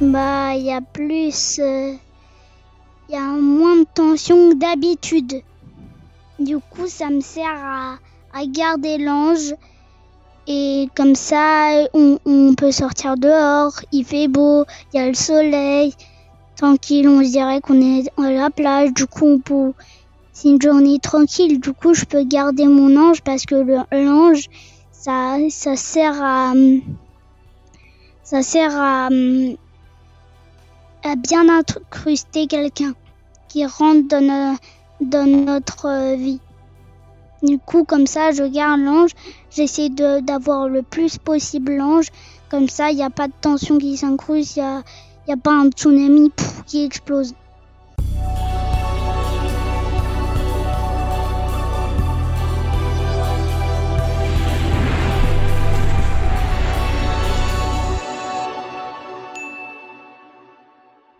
Bah, il y a plus. euh, Il y a moins de tension que d'habitude. Du coup, ça me sert à, garder l'ange. Et comme ça, on, peut sortir dehors. Il fait beau, il y a le soleil. Tranquille, on se dirait qu'on est à la plage. Du coup, on peut. C'est une journée tranquille. Du coup, je peux garder mon ange parce que l'ange, ça, ça sert à. Ça sert à. À bien incruster quelqu'un qui rentre dans, dans notre euh, vie. Du coup, comme ça, je garde l'ange. J'essaie d'avoir le plus possible l'ange. Comme ça, il n'y a pas de tension qui s'incruste. Il n'y a, y a pas un tsunami qui explose.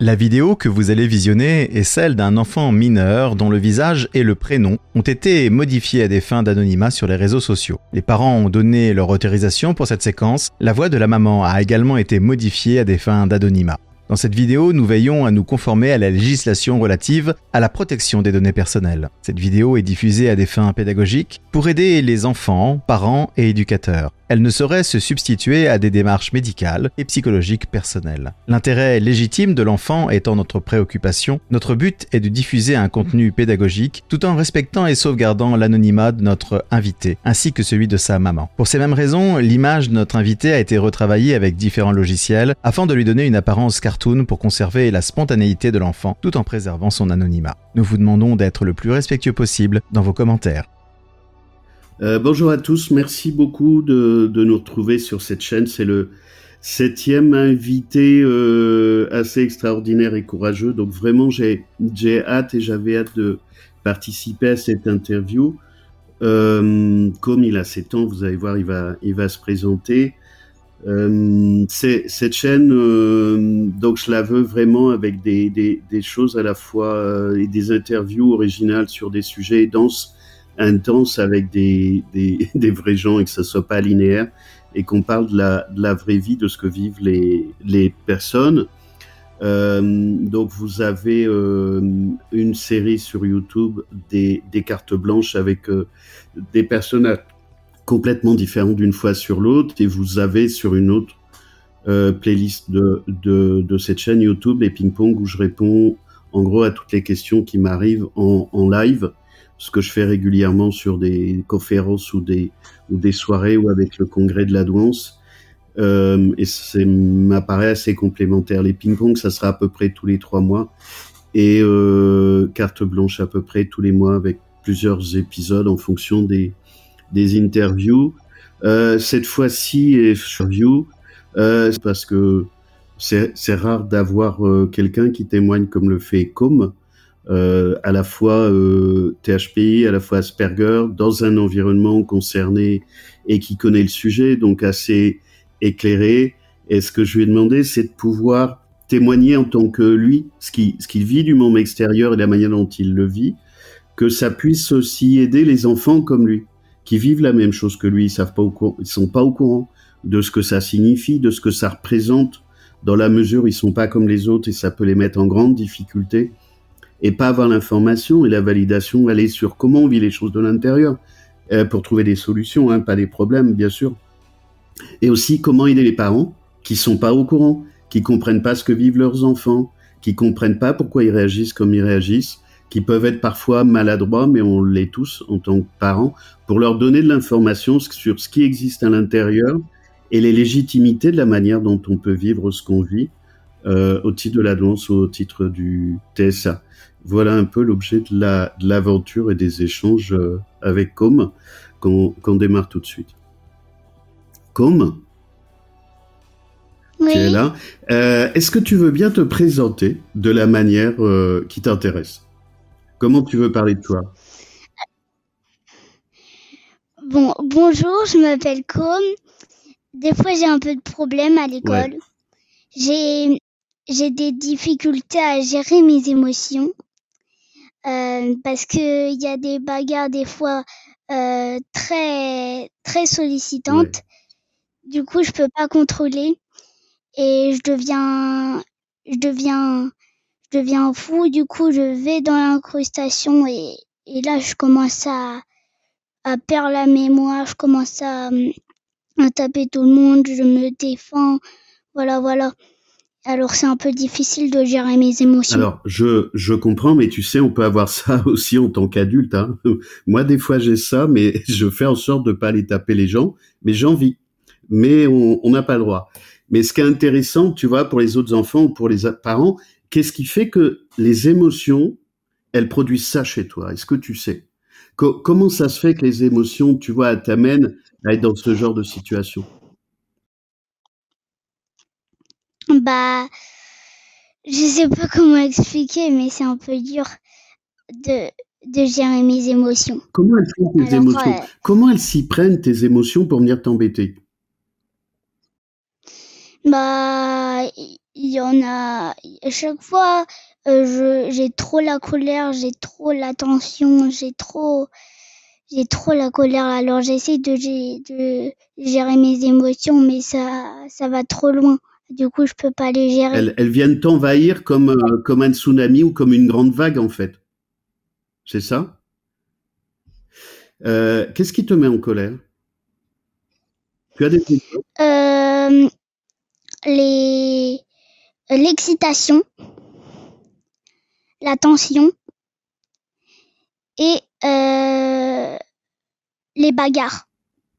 La vidéo que vous allez visionner est celle d'un enfant mineur dont le visage et le prénom ont été modifiés à des fins d'anonymat sur les réseaux sociaux. Les parents ont donné leur autorisation pour cette séquence. La voix de la maman a également été modifiée à des fins d'anonymat. Dans cette vidéo, nous veillons à nous conformer à la législation relative à la protection des données personnelles. Cette vidéo est diffusée à des fins pédagogiques pour aider les enfants, parents et éducateurs. Elle ne saurait se substituer à des démarches médicales et psychologiques personnelles. L'intérêt légitime de l'enfant étant notre préoccupation, notre but est de diffuser un contenu pédagogique tout en respectant et sauvegardant l'anonymat de notre invité, ainsi que celui de sa maman. Pour ces mêmes raisons, l'image de notre invité a été retravaillée avec différents logiciels afin de lui donner une apparence cartoon pour conserver la spontanéité de l'enfant tout en préservant son anonymat. Nous vous demandons d'être le plus respectueux possible dans vos commentaires. Euh, bonjour à tous, merci beaucoup de, de nous retrouver sur cette chaîne. C'est le septième invité euh, assez extraordinaire et courageux. Donc vraiment, j'ai hâte et j'avais hâte de participer à cette interview. Euh, comme il a 7 ans, vous allez voir, il va il va se présenter. Euh, cette chaîne, euh, donc je la veux vraiment avec des, des, des choses à la fois et des interviews originales sur des sujets denses intense avec des, des, vrais gens et que ça soit pas linéaire et qu'on parle de la, vraie vie, de ce que vivent les, les personnes. Euh, donc vous avez euh, une série sur YouTube des, des cartes blanches avec euh, des personnages complètement différents d'une fois sur l'autre et vous avez sur une autre playlist de, de, de cette chaîne YouTube les ping-pong où je réponds en gros à toutes les questions qui m'arrivent en, en live ce que je fais régulièrement sur des conférences ou des, ou des soirées ou avec le congrès de la douance. Euh, et ça m'apparaît assez complémentaire. Les ping-pong, ça sera à peu près tous les trois mois. Et euh, carte blanche à peu près tous les mois avec plusieurs épisodes en fonction des, des interviews. Euh, cette fois-ci, interview, euh, c'est parce que c'est c'est rare d'avoir euh, quelqu'un qui témoigne comme le fait Com à la fois euh, THPI, à la fois Asperger, dans un environnement concerné et qui connaît le sujet, donc assez éclairé. Et ce que je lui ai demandé, c'est de pouvoir témoigner en tant que lui, ce qu'il ce vit du monde extérieur et la manière dont il le vit, que ça puisse aussi aider les enfants comme lui, qui vivent la même chose que lui, ils savent pas ils sont pas au courant de ce que ça signifie, de ce que ça représente, dans la mesure ils sont pas comme les autres et ça peut les mettre en grande difficulté et pas avoir l'information et la validation, aller sur comment on vit les choses de l'intérieur euh, pour trouver des solutions, hein, pas des problèmes, bien sûr. Et aussi comment aider les parents qui sont pas au courant, qui comprennent pas ce que vivent leurs enfants, qui comprennent pas pourquoi ils réagissent comme ils réagissent, qui peuvent être parfois maladroits, mais on l'est tous en tant que parents, pour leur donner de l'information sur ce qui existe à l'intérieur et les légitimités de la manière dont on peut vivre ce qu'on vit euh, au titre de la danse ou au titre du TSA. Voilà un peu l'objet de la de l'aventure et des échanges euh, avec Com qu'on qu'on démarre tout de suite. Com, Oui. tu es là. Euh, Est-ce que tu veux bien te présenter de la manière euh, qui t'intéresse? Comment tu veux parler de toi? Bon, bonjour, je m'appelle Com. Des fois, j'ai un peu de problèmes à l'école. J'ai j'ai des difficultés à gérer mes émotions parce que il y a des bagarres des fois euh, très très sollicitantes. Du coup, je peux pas contrôler et je deviens, je deviens, je deviens fou. Du coup, je vais dans l'incrustation et, et là, je commence à, à perdre la mémoire. Je commence à, à taper tout le monde. Je me défends. Voilà, voilà. Alors c'est un peu difficile de gérer mes émotions. Alors je, je comprends, mais tu sais, on peut avoir ça aussi en tant qu'adulte. Hein. Moi, des fois, j'ai ça, mais je fais en sorte de pas aller taper les gens, mais j'ai envie. Mais on n'a pas le droit. Mais ce qui est intéressant, tu vois, pour les autres enfants ou pour les parents, qu'est-ce qui fait que les émotions, elles produisent ça chez toi? Est-ce que tu sais? Comment ça se fait que les émotions, tu vois, t'amènent à être dans ce genre de situation? Bah, je sais pas comment expliquer, mais c'est un peu dur de, de gérer mes émotions. Comment elles font tes émotions Comment elles s'y prennent tes émotions pour venir t'embêter? Bah, il y en a. À chaque fois, euh, j'ai trop la colère, j'ai trop la tension, j'ai trop, j'ai trop la colère. Alors j'essaie de, de gérer mes émotions, mais ça, ça va trop loin. Du coup, je peux pas les gérer. Elles, viennent t'envahir comme, euh, comme un tsunami ou comme une grande vague, en fait. C'est ça? Euh, Qu'est-ce qui te met en colère? Tu as des euh, les l'excitation, la tension et euh, les bagarres.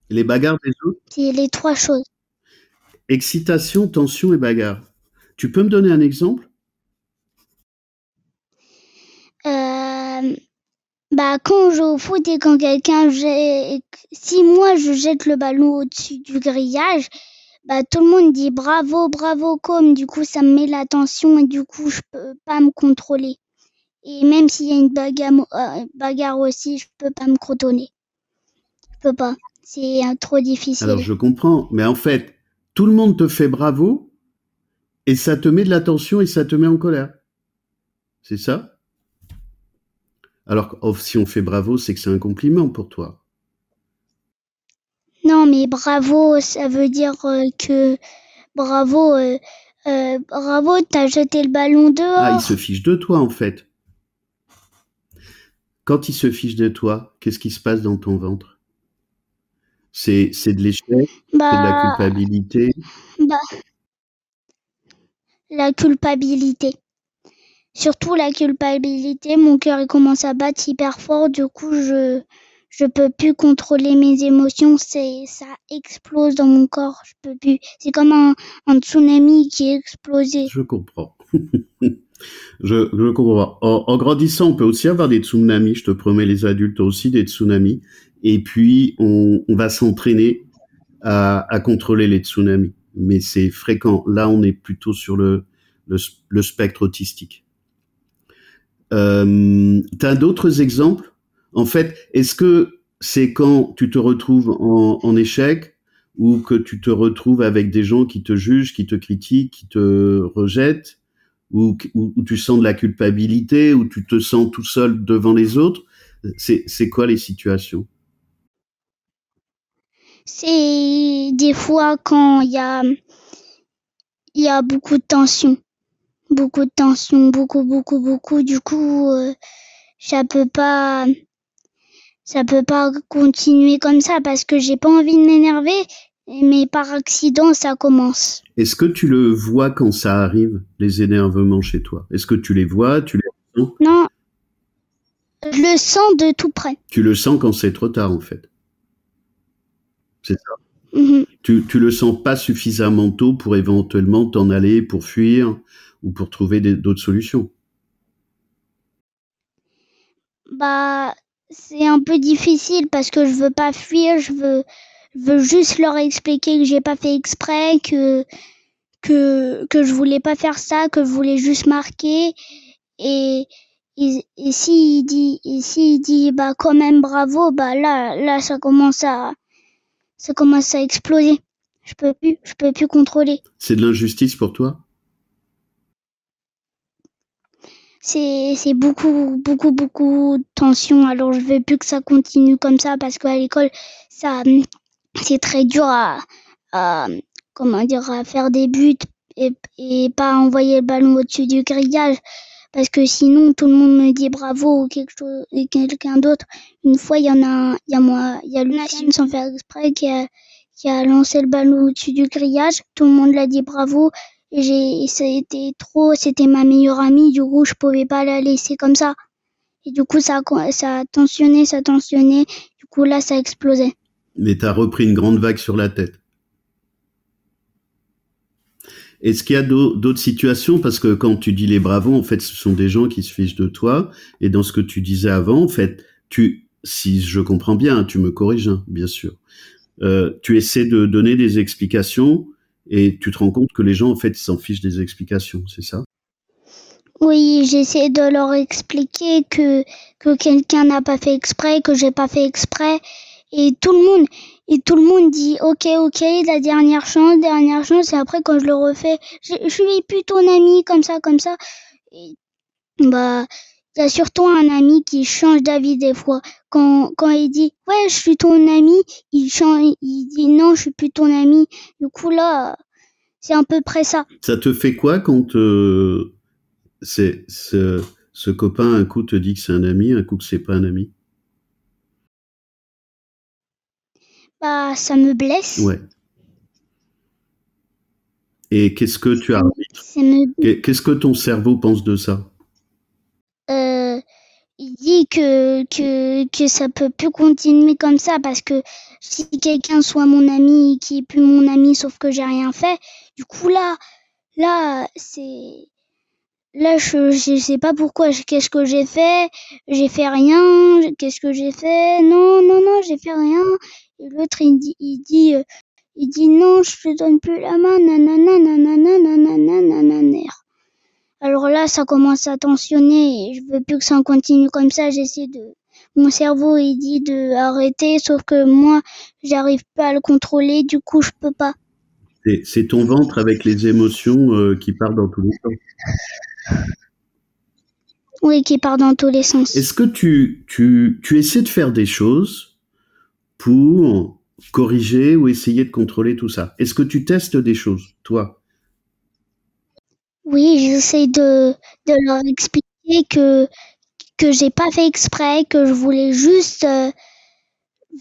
Les bagarres des autres? C'est les trois choses. Excitation, tension et bagarre. Tu peux me donner un exemple? Euh, Bah quand je joue au foot et quand quelqu'un si moi je jette le ballon au-dessus du grillage, bah tout le monde dit bravo, bravo comme du coup ça me met la tension et du coup je peux pas me contrôler. Et même s'il y a une bagarre, euh, bagarre aussi, je peux pas me crotonner. Je peux pas. C'est euh, trop difficile. Alors je comprends, mais en fait, tout le monde te fait bravo et ça te met de la tension et ça te met en colère. C'est ça? Alors, oh, si on fait bravo, c'est que c'est un compliment pour toi. Non, mais bravo, ça veut dire euh, que bravo, euh, euh, bravo, t'as jeté le ballon dehors. Ah, il se fiche de toi en fait. Quand il se fiche de toi, qu'est-ce qui se passe dans ton ventre? C'est, c'est de l'échec, c'est de la bah, culpabilité. Bah, la culpabilité. Surtout la culpabilité, mon cœur commence à battre hyper fort, du coup je je peux plus contrôler mes émotions, c'est ça explose dans mon corps, je peux plus. C'est comme un, un tsunami qui est explosé. Je comprends. je, je comprends. En, en, grandissant, on peut aussi avoir des tsunamis, je te promets, les adultes aussi des tsunamis et puis on, va s'entraîner à, contrôler les tsunamis. Mais c'est fréquent. Là, on est plutôt sur le, spectre autistique. Euh, tu as d'autres exemples? En fait, est-ce que c'est quand tu te retrouves en, échec ou que tu te retrouves avec des gens qui te jugent, qui te critiquent, qui te rejettent, ou, ou tu sens de la culpabilité, ou tu te sens tout seul devant les autres C'est quoi les situations? C'est des fois quand il y a, y a beaucoup de tension. Beaucoup de tension, beaucoup, beaucoup, beaucoup. Du coup, euh, ça peut pas, ça peut pas continuer comme ça parce que j'ai pas envie de m'énerver, mais par accident, ça commence. Est-ce que tu le vois quand ça arrive, les énervements chez toi? Est-ce que tu les vois, tu les sens Non, je le sens de tout près. Tu le sens quand c'est trop tard, en fait. C'est ça? Mm-hmm. Tu, tu le sens pas suffisamment tôt pour éventuellement t'en aller, pour fuir ou pour trouver d'autres solutions? Bah, c'est un peu difficile parce que je veux pas fuir, je veux, veux juste leur expliquer que j'ai pas fait exprès, que que que je voulais pas faire ça, que je voulais juste marquer et et, et s'il dit et s'il dit bah quand même bravo, bah là là ça commence à ça commence à exploser. Je peux plus, je peux plus contrôler. C'est de l'injustice pour toi? C'est c'est beaucoup beaucoup beaucoup de tension. Alors je veux plus que ça continue comme ça parce qu'à l'école ça c'est très dur à, à, comment dire à faire des buts et, pas envoyer le ballon au-dessus du grillage parce que sinon tout le monde me dit bravo ou quelque chose quelqu'un d'autre. Une fois, il y en a, il y a moi, il y a sans faire exprès qui a, qui a lancé le ballon au-dessus du grillage. Tout le monde l'a dit bravo. Et j'ai, c'était trop, c'était ma meilleure amie. Du coup, je pouvais pas la laisser comme ça. Et du coup, ça, ça a tensionné, ça a tensionné. Du coup, là, ça a explosé. Mais t'as repris une grande vague sur la tête. Est-ce qu'il y a d'autres situations? Parce que quand tu dis les bravos, en fait, ce sont des gens qui se fichent de toi. Et dans ce que tu disais avant, en fait, tu, si je comprends bien, tu me corriges, hein, bien sûr. Euh, tu essaies de donner des explications et tu te rends compte que les gens, en fait, s'en fichent des explications, c'est ça? Oui, j'essaie de leur expliquer que, que quelqu'un n'a pas fait exprès, que j'ai pas fait exprès. Et tout le monde, et tout le monde dit ok ok la dernière chance dernière chance. Et après quand je le refais je, suis plus ton ami comme ça comme ça. Et, bah y a surtout un ami qui change d'avis des fois. Quand quand il dit ouais je suis ton ami il change il dit non je suis plus ton ami. Du coup là c'est à peu près ça. Ça te fait quoi quand euh, c'est ce, ce copain un coup te dit que c'est un ami un coup que c'est pas un ami? Bah, ça me blesse. Ouais. Et qu'est-ce que tu as Qu'est-ce que ton cerveau pense de ça? Euh, Il dit que, que, que ça peut plus continuer comme ça parce que si quelqu'un soit mon ami qui est plus mon ami sauf que j'ai rien fait, du coup là, là c'est là je, je sais pas pourquoi qu'est-ce que j'ai fait? J'ai fait rien qu'est-ce que j'ai fait? Non non non j'ai fait rien et l'autre, il dit, il dit, euh, il dit non, je te donne plus la main, nanana, nanana, nanana, nanana. Alors là, ça commence à tensionner et je veux plus que ça continue comme ça. J'essaie de, mon cerveau, il dit de arrêter, sauf que moi, j'arrive pas à le contrôler, du coup, je peux pas. C'est ton ventre avec les émotions euh, qui partent dans tous les sens. Oui, qui part dans tous les sens. Est-ce que tu, tu, tu essaies de faire des choses pour corriger ou essayer de contrôler tout ça. Est-ce que tu testes des choses, toi? Oui, j'essaie de, de leur expliquer que que j'ai pas fait exprès, que je voulais juste euh,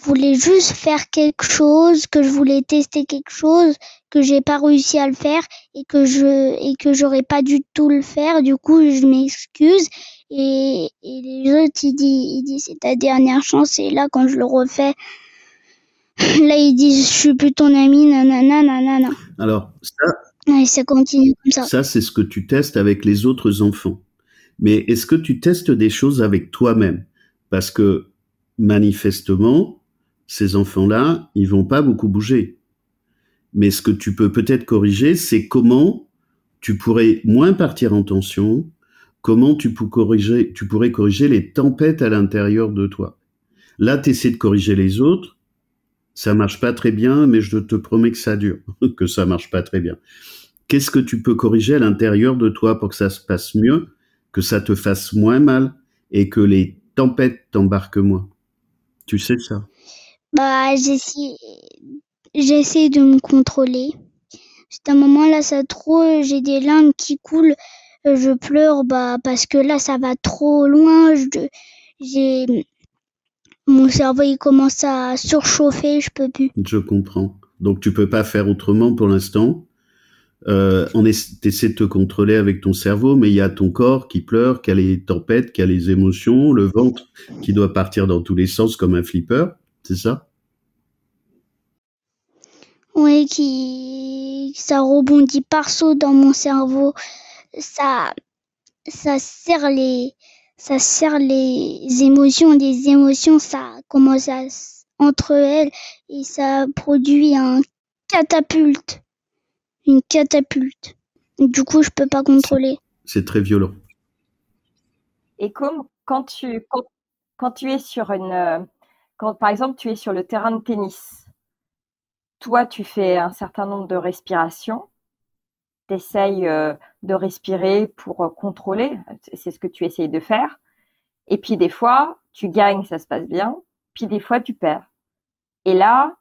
voulais juste faire quelque chose, que je voulais tester quelque chose, que j'ai pas réussi à le faire et que je et que j'aurais pas du tout le faire. Du coup, je m'excuse. Et, et les autres ils disent ils disent c'est ta dernière chance. Et là quand je le refais Là, ils disent je suis plus ton ami, nanana, nanana. Alors, ça. ça continue comme ça. Ça, c'est ce que tu testes avec les autres enfants. Mais est-ce que tu testes des choses avec toi-même? Parce que manifestement, ces enfants-là, ils vont pas beaucoup bouger. Mais ce que tu peux peut-être corriger, c'est comment tu pourrais moins partir en tension, comment tu, peux corriger, tu pourrais corriger les tempêtes à l'intérieur de toi. Là, tu essaies de corriger les autres, ça marche pas très bien, mais je te promets que ça dure, que ça marche pas très bien. Qu'est-ce que tu peux corriger à l'intérieur de toi pour que ça se passe mieux, que ça te fasse moins mal et que les tempêtes t'embarquent moins? Tu sais ça? Bah, j'essaie, j'essaie de me contrôler. C'est un moment là, ça trop, j'ai des larmes qui coulent, je pleure, bah parce que là, ça va trop loin. j'ai mon cerveau il commence à surchauffer, je peux plus. Je comprends. Donc tu peux pas faire autrement pour l'instant. Euh, on essaie de te contrôler avec ton cerveau, mais il y a ton corps qui pleure, qui a les tempêtes, qui a les émotions, le ventre qui doit partir dans tous les sens comme un flipper, c'est ça? Oui, qui ça rebondit par saut dans mon cerveau, ça ça serre les ça sert les émotions. Des émotions, ça commence à entre elles et ça produit un catapulte, une catapulte. Du coup, je peux pas contrôler. C'est très violent. Et comme quand tu quand, tu es sur une quand par exemple tu es sur le terrain de tennis, toi tu fais un certain nombre de respirations tu essayes euh, de respirer pour euh, contrôler, c'est ce que tu essayes de faire. Et puis des fois, tu gagnes, ça se passe bien, puis des fois, tu perds. Et là,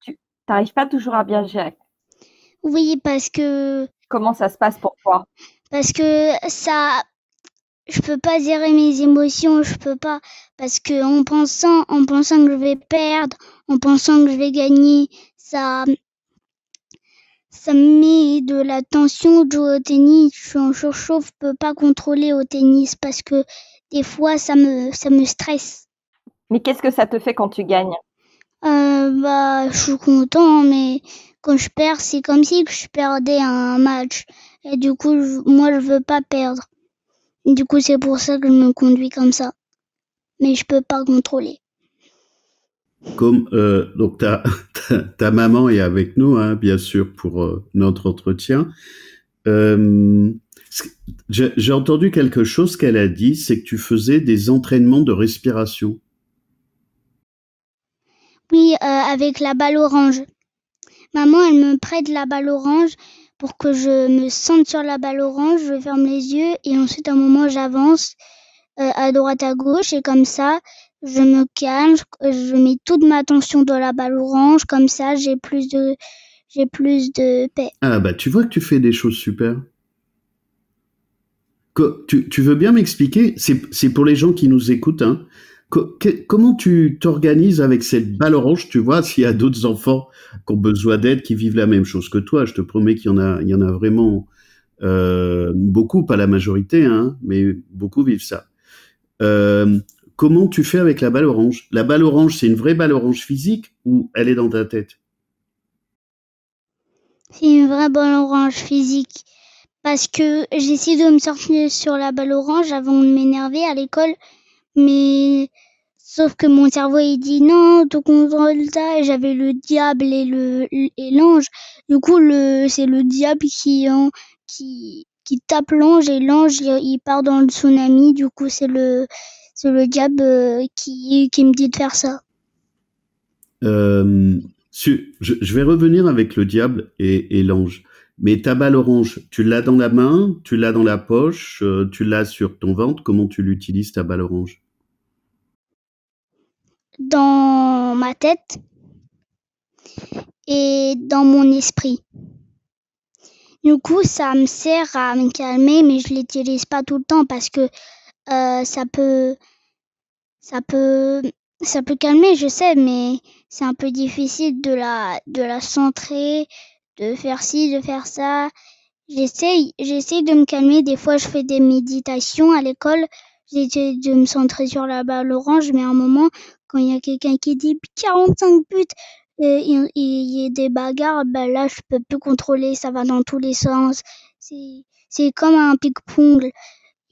tu n'arrives pas toujours à bien gérer. Oui, parce que Comment ça se passe pour toi? Parce que ça, je peux pas gérer mes émotions, je peux pas parce que en pensant, en pensant que je vais perdre, en pensant que je vais gagner, ça, ça me met de la tension de jouer au tennis. Je suis en surchauffe, je peux pas contrôler au tennis parce que des fois ça me, ça me stresse. Mais qu'est-ce que ça te fait quand tu gagnes? Euh, Bah, je suis content, mais quand je perds, c'est comme si je perdais un match. Et du coup, moi, je veux pas perdre. Du coup, c'est pour ça que je me conduis comme ça. Mais je peux pas contrôler. Comme euh, donc ta, ta, maman est avec nous, hein, bien sûr, pour euh, notre entretien. Euh, J'ai entendu quelque chose qu'elle a dit, c'est que tu faisais des entraînements de respiration. Oui, avec la balle orange. Maman, elle me prête la balle orange pour que je me sente sur la balle orange. Je ferme les yeux et ensuite, à un moment, j'avance à droite, à gauche et comme ça, je me calme, je mets toute ma attention dans la balle orange. Comme ça, j'ai plus de, j'ai plus de paix. Ah bah, tu vois que tu fais des choses super. tu, tu veux bien m'expliquer C'est pour les gens qui nous écoutent. Hein, comment tu t'organises avec cette balle orange Tu vois, s'il y a d'autres enfants qui ont besoin d'aide, qui vivent la même chose que toi, je te promets qu'il y en a, y en a vraiment euh, beaucoup, pas la majorité, hein, mais beaucoup vivent ça. Euh, comment tu fais avec la balle orange? La balle orange, c'est une vraie balle orange physique ou elle est dans ta tête? C'est une vraie balle orange physique. Parce que j'essaie de me sortir sur la balle orange avant de m'énerver à l'école, mais sauf que mon cerveau il dit non, tu contrôles ça. Et j'avais le diable et et l'ange. Du coup, c'est le diable qui qui qui tape l'ange et l'ange il part dans le tsunami. Du coup, c'est le c'est le diable euh, qui, qui me dit de faire ça. Euh, je, vais revenir avec le diable et, l'ange. Mais ta balle orange, tu l'as dans la main, tu l'as dans la poche, euh, tu l'as sur ton ventre. Comment tu l'utilises ta balle orange? Dans ma tête et dans mon esprit. Du coup, ça me sert à me calmer, mais je l'utilise pas tout le temps parce que ça peut ça peut ça peut calmer, je sais, mais c'est un peu difficile de la de la centrer, de faire ci, de faire ça. J'essaye j'essaye de me calmer. Des fois, je fais des méditations à l'école. J'essaie de me centrer sur la balle orange, mais à un moment, quand il y a quelqu'un qui dit 45 buts, il y a des bagarres, ben là, je peux plus contrôler, ça va dans tous les sens. C'est c'est comme un ping-pong.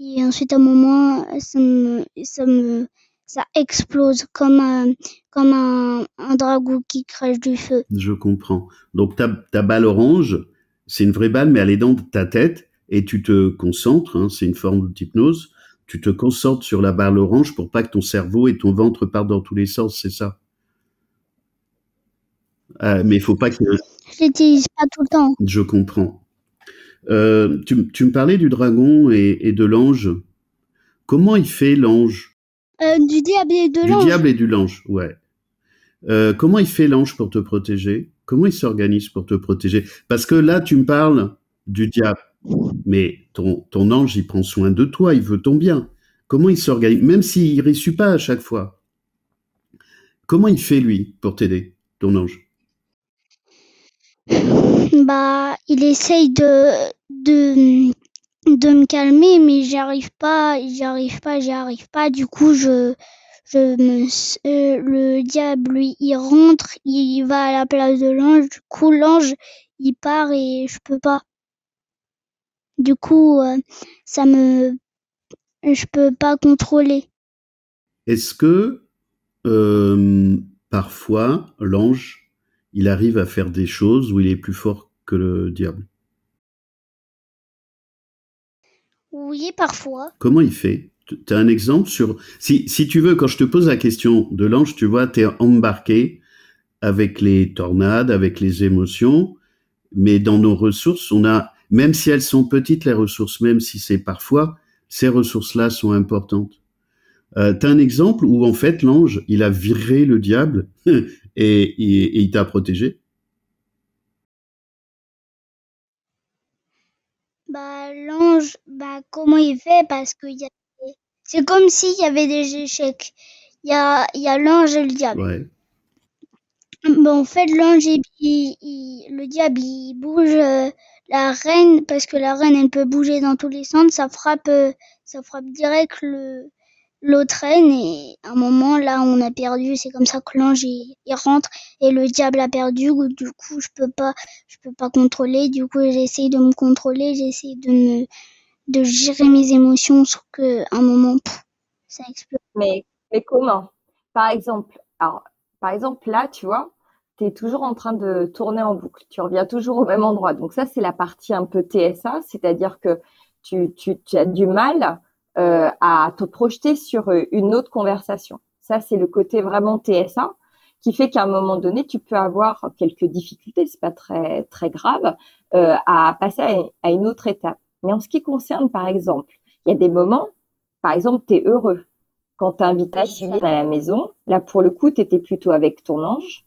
Et ensuite, à un moment, ça me, ça me, ça explose comme un, comme un, un dragon qui crèche du feu. Je comprends. Donc, ta, ta balle orange, c'est une vraie balle, mais elle est dans ta tête et tu te concentres, hein, c'est une forme d'hypnose, tu te concentres sur la balle orange pour pas que ton cerveau et ton ventre partent dans tous les sens, c'est ça? Ah, Mais il faut pas que... Je l'utilise pas tout le temps. Je comprends. Euh, tu, me parlais du dragon et, de l'ange. Comment il fait l'ange euh, Du diable et de l'ange. Du diable et du l'ange, ouais. Euh, comment il fait l'ange pour te protéger? Comment il s'organise pour te protéger? Parce que là, tu me parles du diable, mais ton, ton ange, il prend soin de toi, il veut ton bien. Comment il s'organise? Même s'il ne réussit pas à chaque fois. Comment il fait, lui, pour t'aider, ton ange? Bah, il essaye de de de me calmer, mais j'y arrive pas, j'y pas, j'y arrive pas. Du coup, je je euh, le diable lui il rentre, il va à la place de l'ange. Du coup, l'ange il part et je peux pas. Du coup, euh, ça me je peux pas contrôler. Est-ce que euh, parfois l'ange il arrive à faire des choses où il est plus fort que le diable Oui, parfois. Comment il fait? Tu as un exemple sur... Si, si tu veux, quand je te pose la question de l'ange, tu vois, tu es embarqué avec les tornades, avec les émotions, mais dans nos ressources, on a, même si elles sont petites, les ressources, même si c'est parfois, ces ressources-là sont importantes. Euh, tu as un exemple où en fait l'ange, il a viré le diable et, il t'a protégé? Bah, l'ange, bah, comment il fait? Parce que y a... c'est comme s'il y avait des échecs. Il y a, y a l'ange et le diable. Ouais. Bah, en fait, l'ange, il, il- le diable, il bouge euh, la reine parce que la reine, elle peut bouger dans tous les sens. Ça frappe, euh, ça frappe direct le l'autre reine et à un moment là, on a perdu. C'est comme ça que l'ange il, rentre et le diable a perdu. Du coup, je peux pas, je peux pas contrôler. Du coup, j'essaye de me contrôler, j'essaye de me de gérer mes émotions, sauf que un moment, ça explose. Mais, mais comment? Par exemple, alors, par exemple, là, tu vois, tu es toujours en train de tourner en boucle. Tu reviens toujours au même endroit. Donc ça, c'est la partie un peu TSA, c'est-à-dire que tu, tu, tu as du mal euh, à te projeter sur euh, une autre conversation. Ça, c'est le côté vraiment TSA qui fait qu'à un moment donné, tu peux avoir quelques difficultés, c'est pas très très grave, euh, à passer à, à une autre étape. Mais en ce qui concerne, par exemple, il y a des moments, par exemple, tu es heureux quand tu invites à la maison. Là, pour le coup, tu étais plutôt avec ton ange.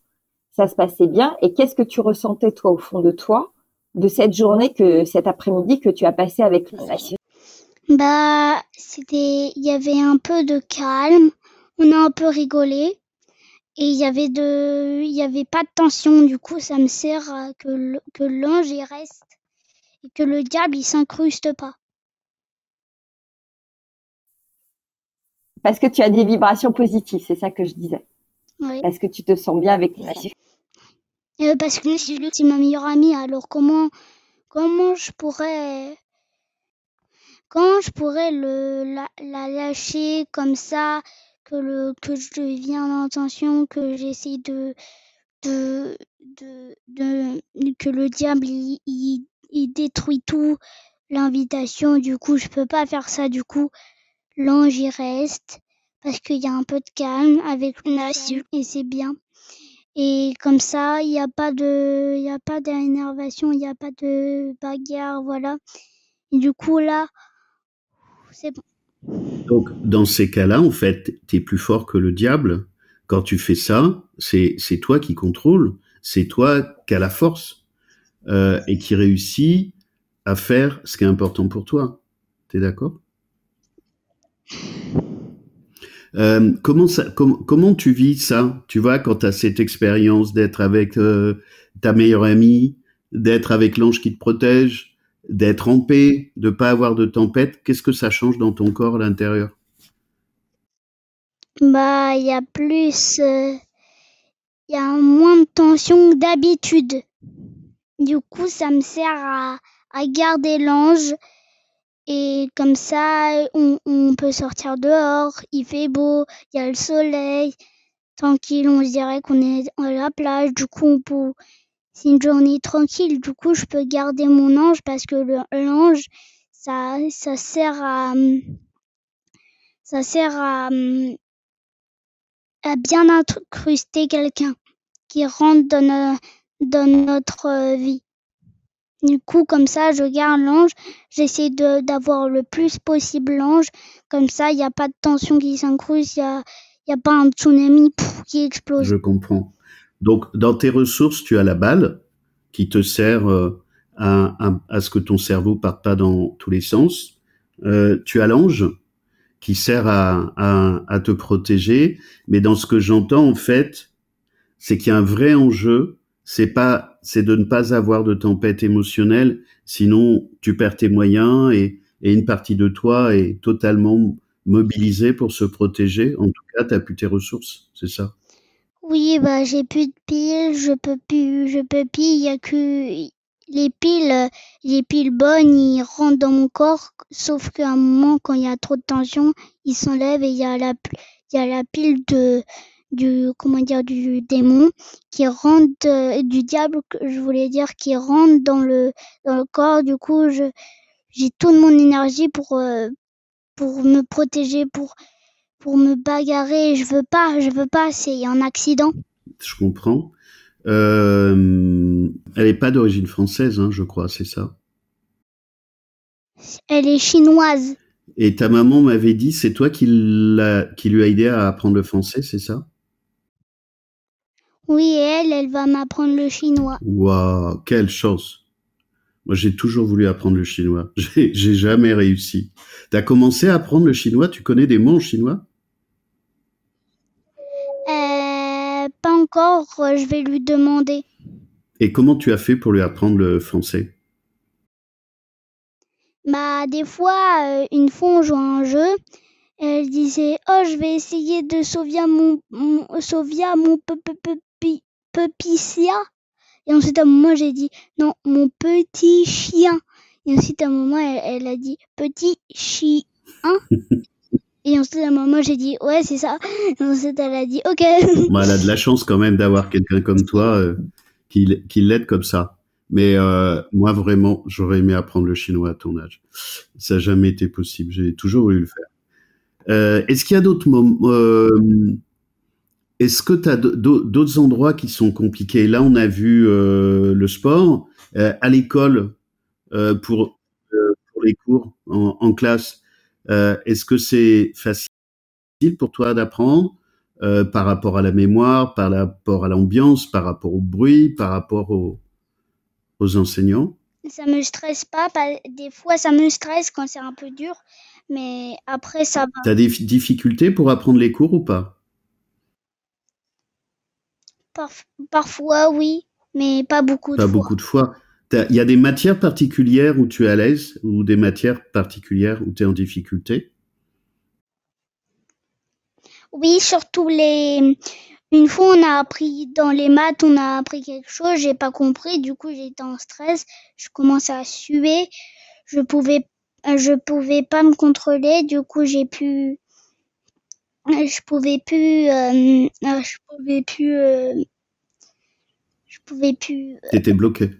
Ça se passait bien. Et qu'est-ce que tu ressentais, toi, au fond de toi, de cette journée, que cet après-midi que tu as passé avec le Bah, c'était, il y avait un peu de calme. On a un peu rigolé. Et il y avait de, il y avait pas de tension. Du coup, ça me sert à que le- que l'ange il reste et que le diable il s'incruste pas. Parce que tu as des vibrations positives, c'est ça que je disais. Oui. Parce que tu te sens bien avec le Euh, parce que c'est ma meilleure amie. Alors comment, comment je pourrais, comment je pourrais le, la, la lâcher comme ça, que le, que je deviens l'intention, que j'essaie de, de, de, de, que le diable il, il, il détruit tout, l'invitation. Du coup, je peux pas faire ça. Du coup, l'ange il reste parce qu'il y a un peu de calme avec le et c'est bien. Et comme ça, il n'y a pas de, il y a pas d'énervation, il n'y a pas de bagarre, voilà. Et du coup, là, Donc, dans ces cas-là, en fait, tu es plus fort que le diable. Quand tu fais ça, c'est toi qui contrôle, c'est toi qui as la force euh, et qui réussit à faire ce qui est important pour toi. T'es d'accord? Euh, comment tu vis ça? Tu vois, quand tu as cette expérience d'être avec euh, ta meilleure amie, d'être avec l'ange qui te protège, d'être en paix, de pas avoir de tempête, qu'est-ce que ça change dans ton corps à l'intérieur? Bah, il y a plus, il y a moins de tension que d'habitude. Du coup, ça me sert à, à garder l'ange. Et comme ça, on, on peut sortir dehors, il fait beau, il y a le soleil, tranquille, on se dirait qu'on est à la plage. Du coup, on peut, c'est une journée tranquille. Du coup, je peux garder mon ange parce que l'ange, ça, ça sert à, ça sert à, bien incruster quelqu'un qui rentre dans, dans notre vie. Du coup, comme ça, je garde l'ange. J'essaie d'avoir le plus possible l'ange. Comme ça, il n'y a pas de tension qui s'incruste. Il n'y a, y a pas un tsunami qui explose. Je comprends. Donc, dans tes ressources, tu as la balle qui te sert euh, à, à, ce que ton cerveau parte pas dans tous les sens. Euh, tu as l'ange qui sert à, à, te protéger. Mais dans ce que j'entends, en fait, c'est qu'il y a un vrai enjeu. C'est pas, c'est de ne pas avoir de tempête émotionnelle. Sinon, tu perds tes moyens et, et une partie de toi est totalement mobilisée pour se protéger. En tout cas, tu plus tes ressources. C'est ça? Oui, bah, j'ai plus de piles. Je peux plus, je peux plus. Il y a que, les piles, les piles bonnes, ils rentrent dans mon corps, sauf qu'à un moment, quand il y a trop de tension, ils s'enlèvent et il y a la, il y a la pile de, du, comment dire, du démon qui rentre, euh, du diable, je voulais dire, qui rentre dans le, dans le corps. Du coup, je, j'ai toute mon énergie pour, euh, pour me protéger, pour, pour me bagarrer. Je veux pas, je veux pas, c'est un accident. Je comprends. Euh, elle n'est pas d'origine française, hein, je crois, c'est ça? Elle est chinoise. Et ta maman m'avait dit, c'est toi qui, qui lui a aidé à apprendre le français, c'est ça? Oui, et elle, elle va m'apprendre le chinois. Waouh, quelle chance Moi, j'ai toujours voulu apprendre le chinois. J'ai jamais réussi. Tu as commencé à apprendre le chinois? Tu connais des mots en chinois? Encore, je vais lui demander. Et comment tu as fait pour lui apprendre le français? Bah, des fois, euh, une fois on jouait à un jeu, elle disait Oh, je vais essayer de sauver mon, mon, sauver mon pepicia. Et ensuite, à un moment, j'ai dit Non, mon petit chien. Et ensuite, à un moment, elle, a dit Petit chien. Et ensuite, à un moment, j'ai dit Ouais, c'est ça. Et ensuite, elle a dit Ok. Bon, elle a de la chance quand même d'avoir quelqu'un comme toi. Euh, qui, l'aide comme ça. Mais euh, moi, vraiment, j'aurais aimé apprendre le chinois à ton âge. Ça n'a jamais été possible. J'ai toujours voulu le faire. Euh, est-ce qu'il y a d'autres moments euh, Est-ce que tu as d'autres endroits qui sont compliqués? Là, on a vu le sport. à l'école, pour, pour les cours en classe, est-ce que c'est facile pour toi d'apprendre euh, par rapport à la mémoire, par rapport à l'ambiance, par rapport au bruit, par rapport aux, enseignants? Ça me stresse pas, des fois ça me stresse quand c'est un peu dur, mais après ça va. Tu as des difficultés pour apprendre les cours ou pas? Parfois oui, mais pas beaucoup de pas fois. Pas beaucoup de fois. Il y a des matières particulières où tu es à l'aise ou des matières particulières où tu es en difficulté? Oui, surtout les. Une fois, on a appris dans les maths, on a appris quelque chose, j'ai pas compris, du coup, j'étais en stress, je commençais à suer, je pouvais, je pouvais pas me contrôler, du coup, j'ai pu, je pouvais plus, euh, je pouvais plus, euh, je pouvais plus. Euh, T'étais bloqué.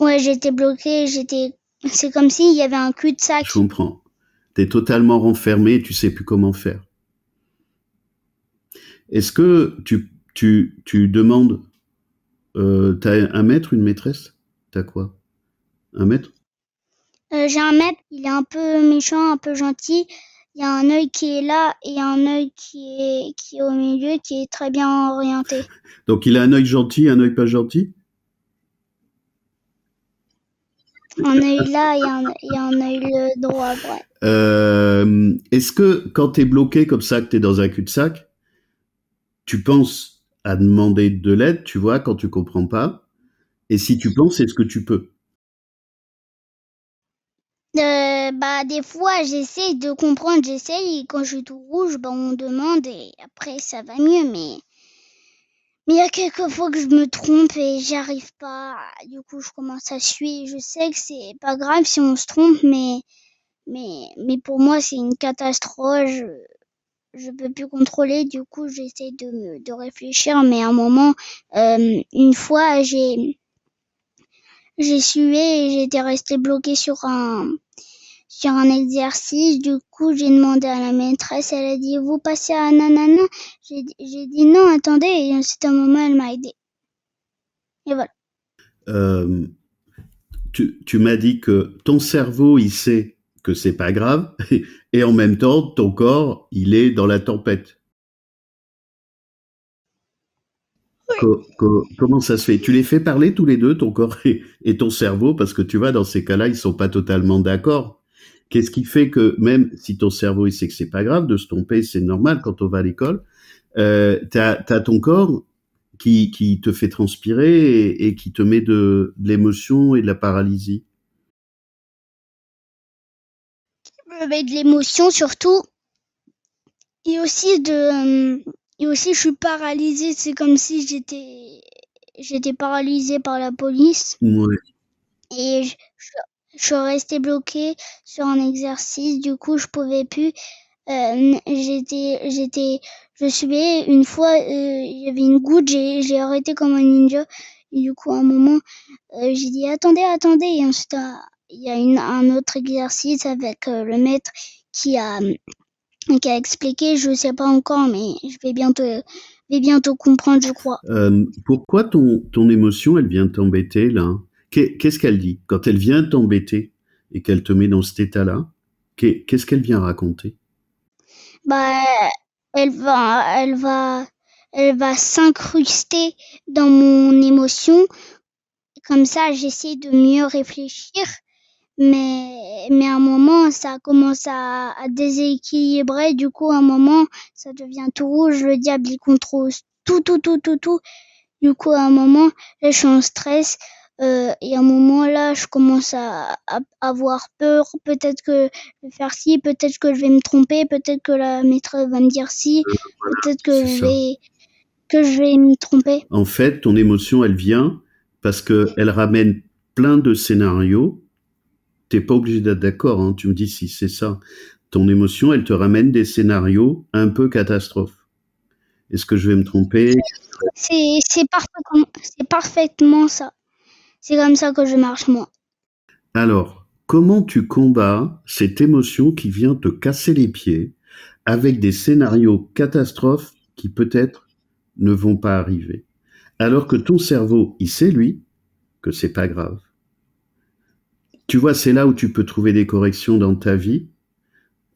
Ouais, j'étais bloqué, j'étais, c'est comme s'il y avait un cul-de-sac. Je comprends. T'es totalement renfermé, tu sais plus comment faire. Est-ce que tu, tu, tu demandes, euh, t'as un maître, une maîtresse? T'as quoi? Un maître? Euh, J'ai un maître, il est un peu méchant, un peu gentil. Il y a un œil qui est là et un œil qui est, qui est au milieu, qui est très bien orienté. Donc il a un œil gentil, un œil pas gentil? Un œil là et un, et un œil droit, ouais. Euh, est-ce que quand tu es bloqué comme ça, que tu es dans un cul-de-sac, tu penses à demander de l'aide, tu vois, quand tu comprends pas? Et si tu penses, est-ce que tu peux? Euh, bah des fois j'essaie de comprendre, j'essaye et quand je suis tout rouge, bah on demande et après ça va mieux mais mais il y a quelques fois que je me trompe et j'y arrive pas. Du coup, je commence à suer. Je sais que c'est pas grave si on se trompe, mais mais mais pour moi c'est une catastrophe. Je, je peux plus contrôler. Du coup, j'essaie de de réfléchir, mais à un moment, euh, une fois, j'ai j'ai sué et j'étais resté bloqué sur un sur un exercice. Du coup, j'ai demandé à la maîtresse, elle a dit, vous passez à nanana. J'ai dit non, attendez, et c'est un moment, elle m'a aidé. Et voilà. Euh, tu, tu m'as dit que ton cerveau, il sait que c'est pas grave, et en même temps, ton corps, il est dans la tempête. comment ça se fait? Tu les fais parler tous les deux, ton corps et, et, ton cerveau, parce que tu vois, dans ces cas-là, ils sont pas totalement d'accord. Qu'est-ce qui fait que même si ton cerveau il sait que c'est pas grave de se tromper, c'est normal quand on va à l'école, euh, t'as as ton corps qui, qui te fait transpirer et, qui te met de, l'émotion et de la paralysie. Qui met de l'émotion surtout et aussi de et aussi je suis paralysée. C'est comme si j'étais j'étais paralysée par la police. Ouais. Et je, je suis restée bloquée sur un exercice. Du coup, je pouvais plus. Euh, j'étais, j'étais, je suivais une fois, euh, il y avait une goutte, j'ai, j'ai arrêté comme un ninja. Et du coup, à un moment, euh, j'ai dit attendez, attendez. Et ensuite, il y a une, un autre exercice avec le maître qui a, qui a expliqué. Je sais pas encore, mais je vais bientôt, vais bientôt comprendre, je crois. pourquoi ton, ton émotion, elle vient t'embêter là? Qu'est-ce qu'elle dit quand elle vient t'embêter et qu'elle te met dans cet état-là? Qu'est-ce qu'elle vient raconter? Bah, elle va, elle va, elle va s'incruster dans mon émotion comme ça, j'essaie de mieux réfléchir. Mais, mais à un moment, ça commence à, déséquilibrer. Du coup, à un moment, ça devient tout rouge. Le diable, il contrôle tout, tout, tout, tout, tout. Du coup, à un moment, je suis en stress. Euh, et à un moment là, je commence à, à avoir peur. Peut-être que je vais faire ci, peut-être que je vais me tromper, peut-être que la maîtresse va me dire ci, peut-être que je vais que je vais me tromper. En fait, ton émotion, elle vient parce que elle ramène plein de scénarios. T'es pas obligé d'être d'accord. Hein, tu me dis si c'est ça. Ton émotion, elle te ramène des scénarios un peu catastrophes. Est-ce que je vais me tromper? C'est c'est parfaitement, c'est parfaitement ça. C'est comme ça que je marche moi. Alors, comment tu combats cette émotion qui vient te casser les pieds avec des scénarios catastrophes qui peut-être ne vont pas arriver? Alors que ton cerveau, il sait lui que c'est pas grave. Tu vois, c'est là où tu peux trouver des corrections dans ta vie.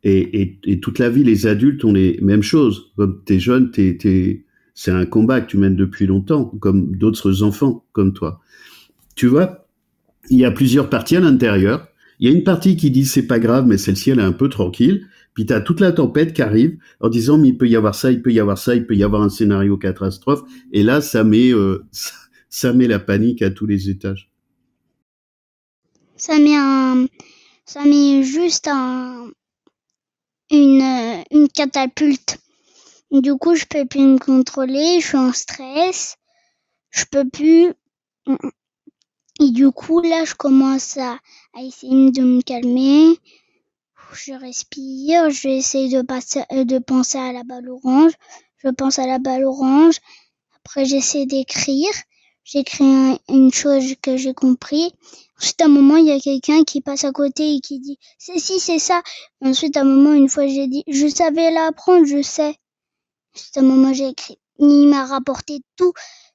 Et, toute la vie, les adultes ont les mêmes choses. Comme t'es jeune, t'es, c'est un combat que tu mènes depuis longtemps, comme d'autres enfants comme toi. Tu vois, il y a plusieurs parties à l'intérieur. Il y a une partie qui dit c'est pas grave, mais celle-ci elle est un peu tranquille. Puis tu as toute la tempête qui arrive en disant mais il peut y avoir ça, il peut y avoir ça, il peut y avoir un scénario catastrophe. Et là, ça met, euh, ça, met la panique à tous les étages. Ça met ça met juste un, une, une catapulte. Du coup, je peux plus me contrôler, je suis en stress, je peux plus. Et du coup, là, je commence à, à essayer de me calmer. Je respire, je essayer de, passer, de penser à la balle orange. Je pense à la balle orange. Après, j'essaie d'écrire. J'écris un, une chose que j'ai compris. Ensuite, à un moment, il y a quelqu'un qui passe à côté et qui dit c'est si, c'est ça. Ensuite, à un moment, une fois, j'ai dit je savais l'apprendre, je sais. Ensuite, à un moment, j'ai écrit. Il m'a rapporté tout,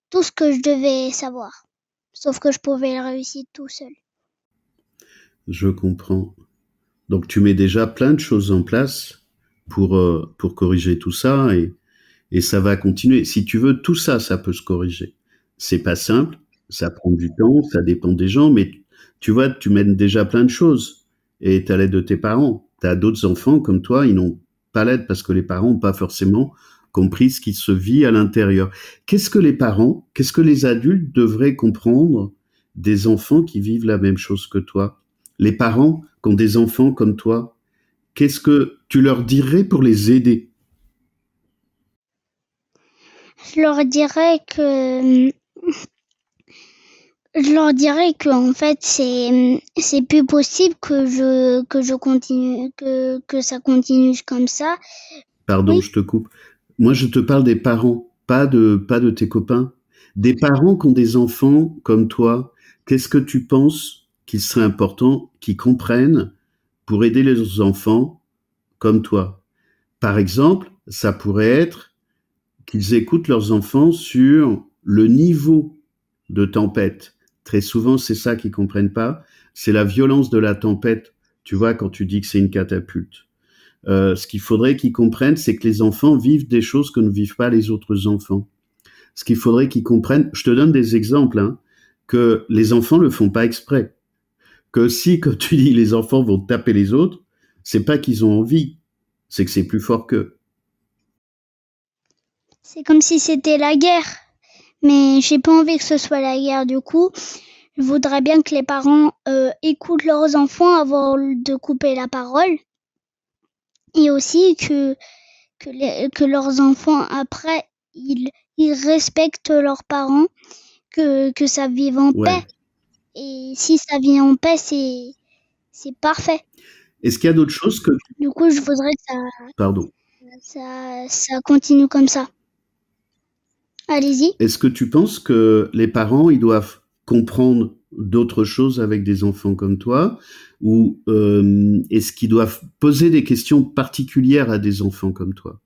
tout ce que je devais savoir. Sauf que je pouvais le réussir tout seul. Je comprends. Donc tu mets déjà plein de choses en place pour, euh, pour corriger tout ça et, et ça va continuer. Si tu veux, tout ça, ça peut se corriger. C'est pas simple, ça prend du temps, ça dépend des gens, mais tu vois, tu mènes déjà plein de choses et tu as l'aide de tes parents. Tu as d'autres enfants comme toi, ils n'ont pas l'aide parce que les parents n'ont pas forcément compris ce qui se vit à l'intérieur. Qu'est-ce que les parents, qu'est-ce que les adultes devraient comprendre des enfants qui vivent la même chose que toi? Les parents qui ont des enfants comme toi, qu'est-ce que tu leur dirais pour les aider? Je leur dirais que je leur dirais que en fait c'est c'est plus possible que je que je continue que que ça continue comme ça. Pardon, oui. je te coupe. Moi, je te parle des parents, pas de pas de tes copains. Des parents qui ont des enfants comme toi. Qu'est-ce que tu penses qu'il serait important qu'ils comprennent pour aider les enfants comme toi? Par exemple, ça pourrait être qu'ils écoutent leurs enfants sur le niveau de tempête. Très souvent, c'est ça qu'ils comprennent pas. C'est la violence de la tempête. Tu vois, quand tu dis que c'est une catapulte. Euh, ce qu'il faudrait qu'ils comprennent, c'est que les enfants vivent des choses que ne vivent pas les autres enfants. Ce qu'il faudrait qu'ils comprennent, je te donne des exemples, hein, que les enfants le font pas exprès. Que si, comme tu dis, les enfants vont taper les autres, c'est pas qu'ils ont envie, c'est que c'est plus fort qu'eux. C'est comme si c'était la guerre. Mais j'ai pas envie que ce soit la guerre du coup. Je voudrais bien que les parents euh, écoutent leurs enfants avant de couper la parole. Et aussi que, que, les, que leurs enfants, après, ils, ils respectent leurs parents, que, que ça vive en ouais. paix. Et si ça vit en paix, c'est, c'est parfait. Est-ce qu'il y a d'autres choses que... Du coup, je voudrais que ça... Pardon. Ça, ça continue comme ça. Allez-y. Est-ce que tu penses que les parents, ils doivent comprendre d'autres choses avec des enfants comme toi ou euh, est-ce qu'ils doivent poser des questions particulières à des enfants comme toi?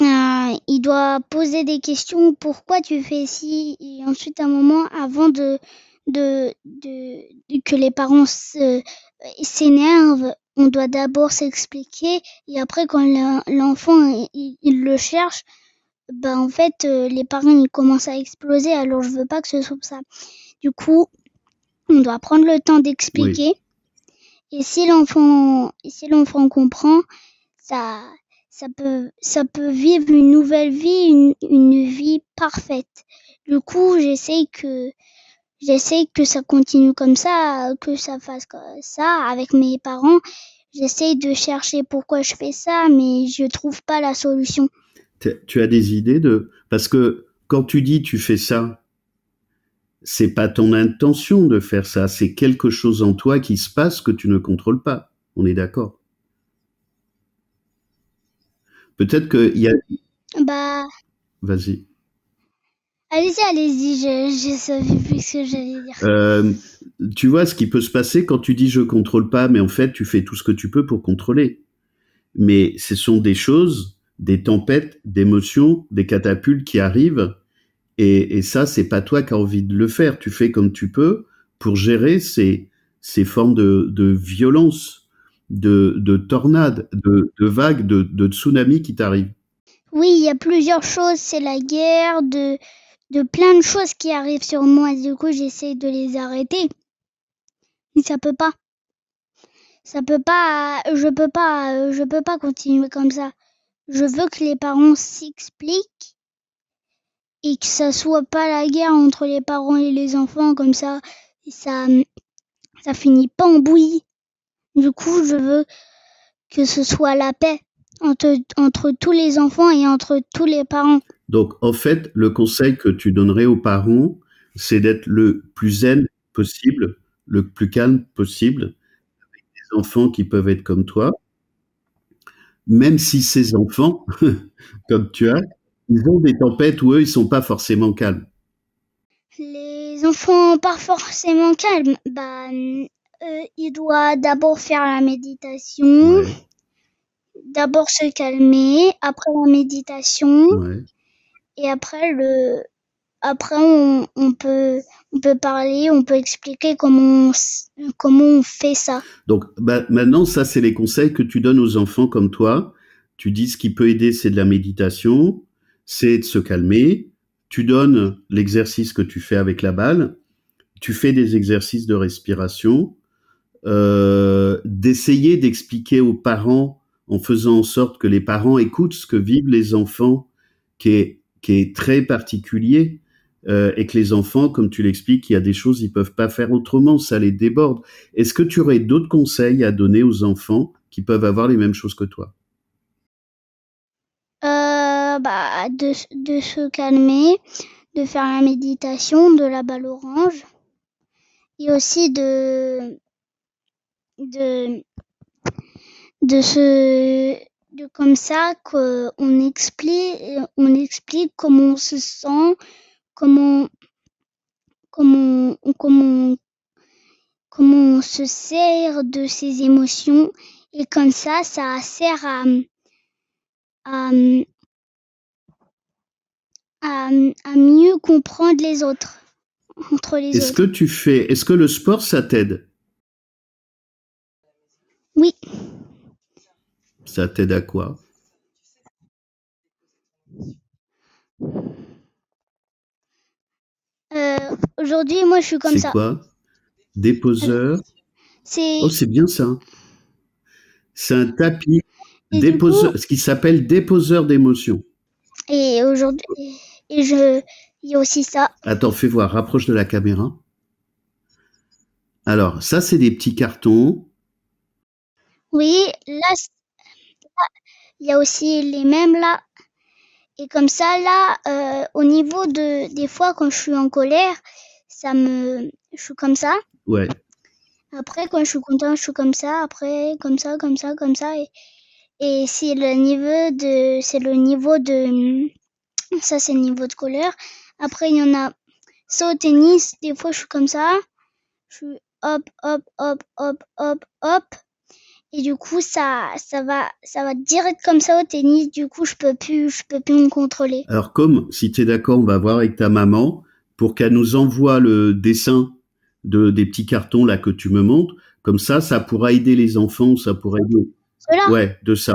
Euh, Il doit poser des questions pourquoi tu fais ci? Et ensuite un moment avant de, de, de, que les parents s'énervent on doit d'abord s'expliquer. Et après quand l'enfant il, le cherche bah en fait euh, les parents ils commencent à exploser alors je veux pas que ce soit ça. Du coup, on doit prendre le temps d'expliquer. Et si l'enfant si l'enfant comprend, ça ça peut ça peut vivre une nouvelle vie, une, une vie parfaite. Du coup, j'essaye que j'essaye que ça continue comme ça, que ça fasse ça avec mes parents. J'essaye de chercher pourquoi je fais ça, mais je trouve pas la solution. Tu as des idées de parce que quand tu dis tu fais ça, c'est pas ton intention de faire ça, c'est quelque chose en toi qui se passe que tu ne contrôles pas. On est d'accord. Peut-être qu'il y a. Bah. Vas-y. Allez-y, allez-y, je, je savais plus ce que j'allais dire. Euh, tu vois ce qui peut se passer quand tu dis je contrôle pas, mais en fait tu fais tout ce que tu peux pour contrôler. Mais ce sont des choses, des tempêtes, d'émotions, des catapultes qui arrivent, et, ça c'est pas toi qui as envie de le faire. Tu fais comme tu peux pour gérer ces, ces formes de, violence, de, de tornades, de, de vagues, de, de tsunamis qui t'arrivent. Oui, il y a plusieurs choses. C'est la guerre, de, de plein de choses qui arrivent sur moi. Du coup, j'essaie de les arrêter. Mais ça peut pas. Ça peut pas. Je peux pas. Je peux pas continuer comme ça. Je veux que les parents s'expliquent et que ça soit pas la guerre entre les parents et les enfants comme ça. Ça, ça finit pas en bouillie. Du coup, je veux que ce soit la paix entre, tous les enfants et entre tous les parents. Donc, en fait, le conseil que tu donnerais aux parents, c'est d'être le plus zen possible, le plus calme possible, avec des enfants qui peuvent être comme toi, même si ces enfants, comme tu as, ils ont des tempêtes où eux, ils sont pas forcément calmes. Les enfants pas forcément calmes, bah, euh, ils doivent d'abord faire la méditation, Ouais, d'abord se calmer, après la méditation, ouais. et après le, après on, peut, on peut parler, on peut expliquer comment on, comment on fait ça. Donc bah, maintenant, ça, c'est les conseils que tu donnes aux enfants comme toi. Tu dis ce qui peut aider, c'est de la méditation, c'est de se calmer. Tu donnes l'exercice que tu fais avec la balle. Tu fais des exercices de respiration. Euh, d'essayer d'expliquer aux parents en faisant en sorte que les parents écoutent ce que vivent les enfants, qui est, qui est très particulier, euh, et que les enfants, comme tu l'expliques, il y a des choses ils peuvent pas faire autrement, ça les déborde. Est-ce que tu aurais d'autres conseils à donner aux enfants qui peuvent avoir les mêmes choses que toi? Euh, bah, de, se calmer, de faire la méditation, de la balle orange, et aussi de, de, de se, de comme ça qu'on explique, on explique comment on se sent, comment, comment, comment, comment on se sert de ses émotions, et comme ça, ça sert à, à, à, à mieux comprendre les autres, entre les Est-ce autres. que tu fais, est-ce que le sport ça t'aide? Oui, Ça t'aide à quoi? Aujourd'hui, moi, je suis comme C'est ça. quoi? Déposeur? C'est Oh, c'est bien ça. C'est un tapis coup, déposeur, ce qui s'appelle déposeur d'émotions. et aujourd'hui, et je, il y a aussi ça. Attends, fais voir, rapproche de la caméra. Alors, ça, c'est des petits cartons. Oui, là, il y a aussi les mêmes là. Et comme ça, là, euh, au niveau de, des fois, quand je suis en colère, ça me, je suis comme ça. Ouais. Après, quand je suis content, je suis comme ça. Après, comme ça, comme ça, comme ça. Et, et c'est le niveau de, c'est le niveau de, ça, c'est le niveau de colère. Après, il y en a, ça au tennis, des fois, je suis comme ça. Je suis hop, hop, hop, hop, hop, hop. Et du coup, ça, ça va, ça va direct comme ça au tennis. Du coup, je peux plus, je peux plus me contrôler. Alors, comme, si tu es d'accord, on va voir avec ta maman pour qu'elle nous envoie le dessin de, des petits cartons là que tu me montres. Comme ça, ça pourra aider les enfants, ça pourra aider. Cela, Ouais, de ça.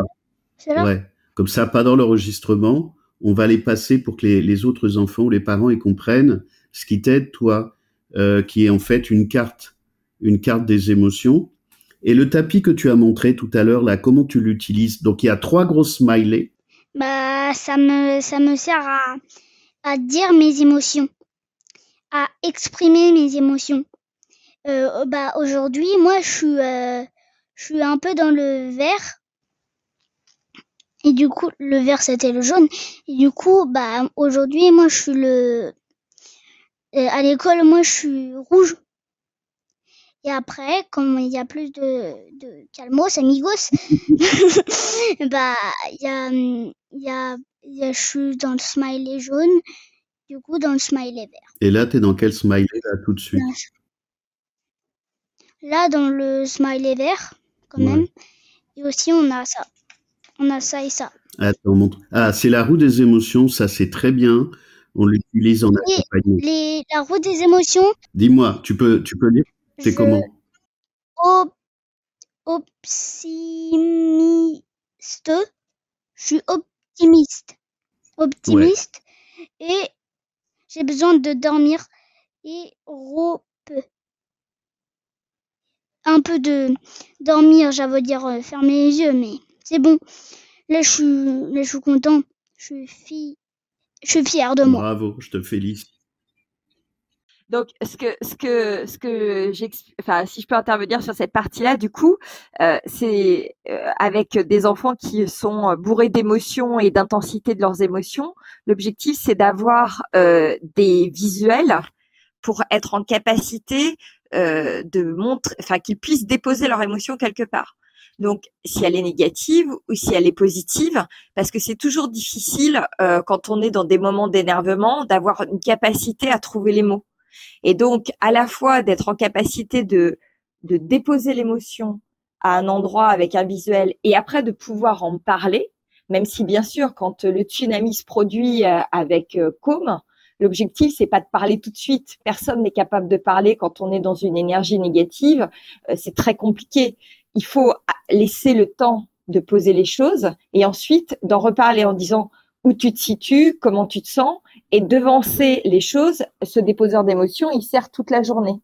cela. Ouais. Comme ça, pas dans l'enregistrement. on va les passer pour que les, autres enfants, les parents, y comprennent ce qui t'aide toi, euh, qui est en fait une carte, une carte des émotions. Et le tapis que tu as montré tout à l'heure là, comment tu l'utilises? Donc il y a trois gros smileys. Bah ça me ça me sert à à dire mes émotions, à exprimer mes émotions. Euh, bah aujourd'hui moi je suis euh, je suis un peu dans le vert et du coup, le vert c'était le jaune. Et du coup, bah aujourd'hui, moi je suis le euh, à l'école, moi je suis rouge. Et après, comme il y a plus de, de calmos, amigos, bah il y a, y, a, y a, je suis dans le smiley jaune, du coup dans le smiley vert. Et là, tu es dans quel smiley là tout de suite? Là, dans le smiley vert, quand même. Et aussi, on a ça on a ça et ça. Attends, montre. Ah, c'est la roue des émotions, ça c'est très bien. On l'utilise en accompagnement. Les, la roue des émotions. Dis-moi, tu peux, tu peux lire? C'est comment? Optimiste. Je suis optimiste. Optimiste. Et j'ai besoin de dormir. Et rope. Un peu de dormir, j'avais dire euh, fermer les yeux, mais c'est bon. Là, je suis, là, je suis content. Je suis, je suis fier de moi. Bravo, je te félicite. Donc, ce que, ce que, ce que enfin, si je peux intervenir sur cette partie-là, du coup, euh, c'est euh, avec des enfants qui sont bourrés d'émotions et d'intensité de leurs émotions. L'objectif, c'est d'avoir euh, des visuels pour être en capacité de montrer, enfin, qu'ils puissent déposer leurs émotions quelque part. Donc, si elle est négative ou si elle est positive, parce que c'est toujours difficile euh, quand on est dans des moments d'énervement d'avoir une capacité à trouver les mots. Et donc, à la fois d'être en capacité de, de déposer l'émotion à un endroit avec un visuel et après de pouvoir en parler, même si bien sûr, quand le tsunami se produit euh, avec euh, Com, L'objectif, c'est pas de parler tout de suite. Personne n'est capable de parler quand on est dans une énergie négative. c'est très compliqué il faut laisser le temps de poser les choses et ensuite d'en reparler en disant où tu te situes, comment tu te sens et devancer les choses. Ce déposeur d'émotions, il sert toute la journée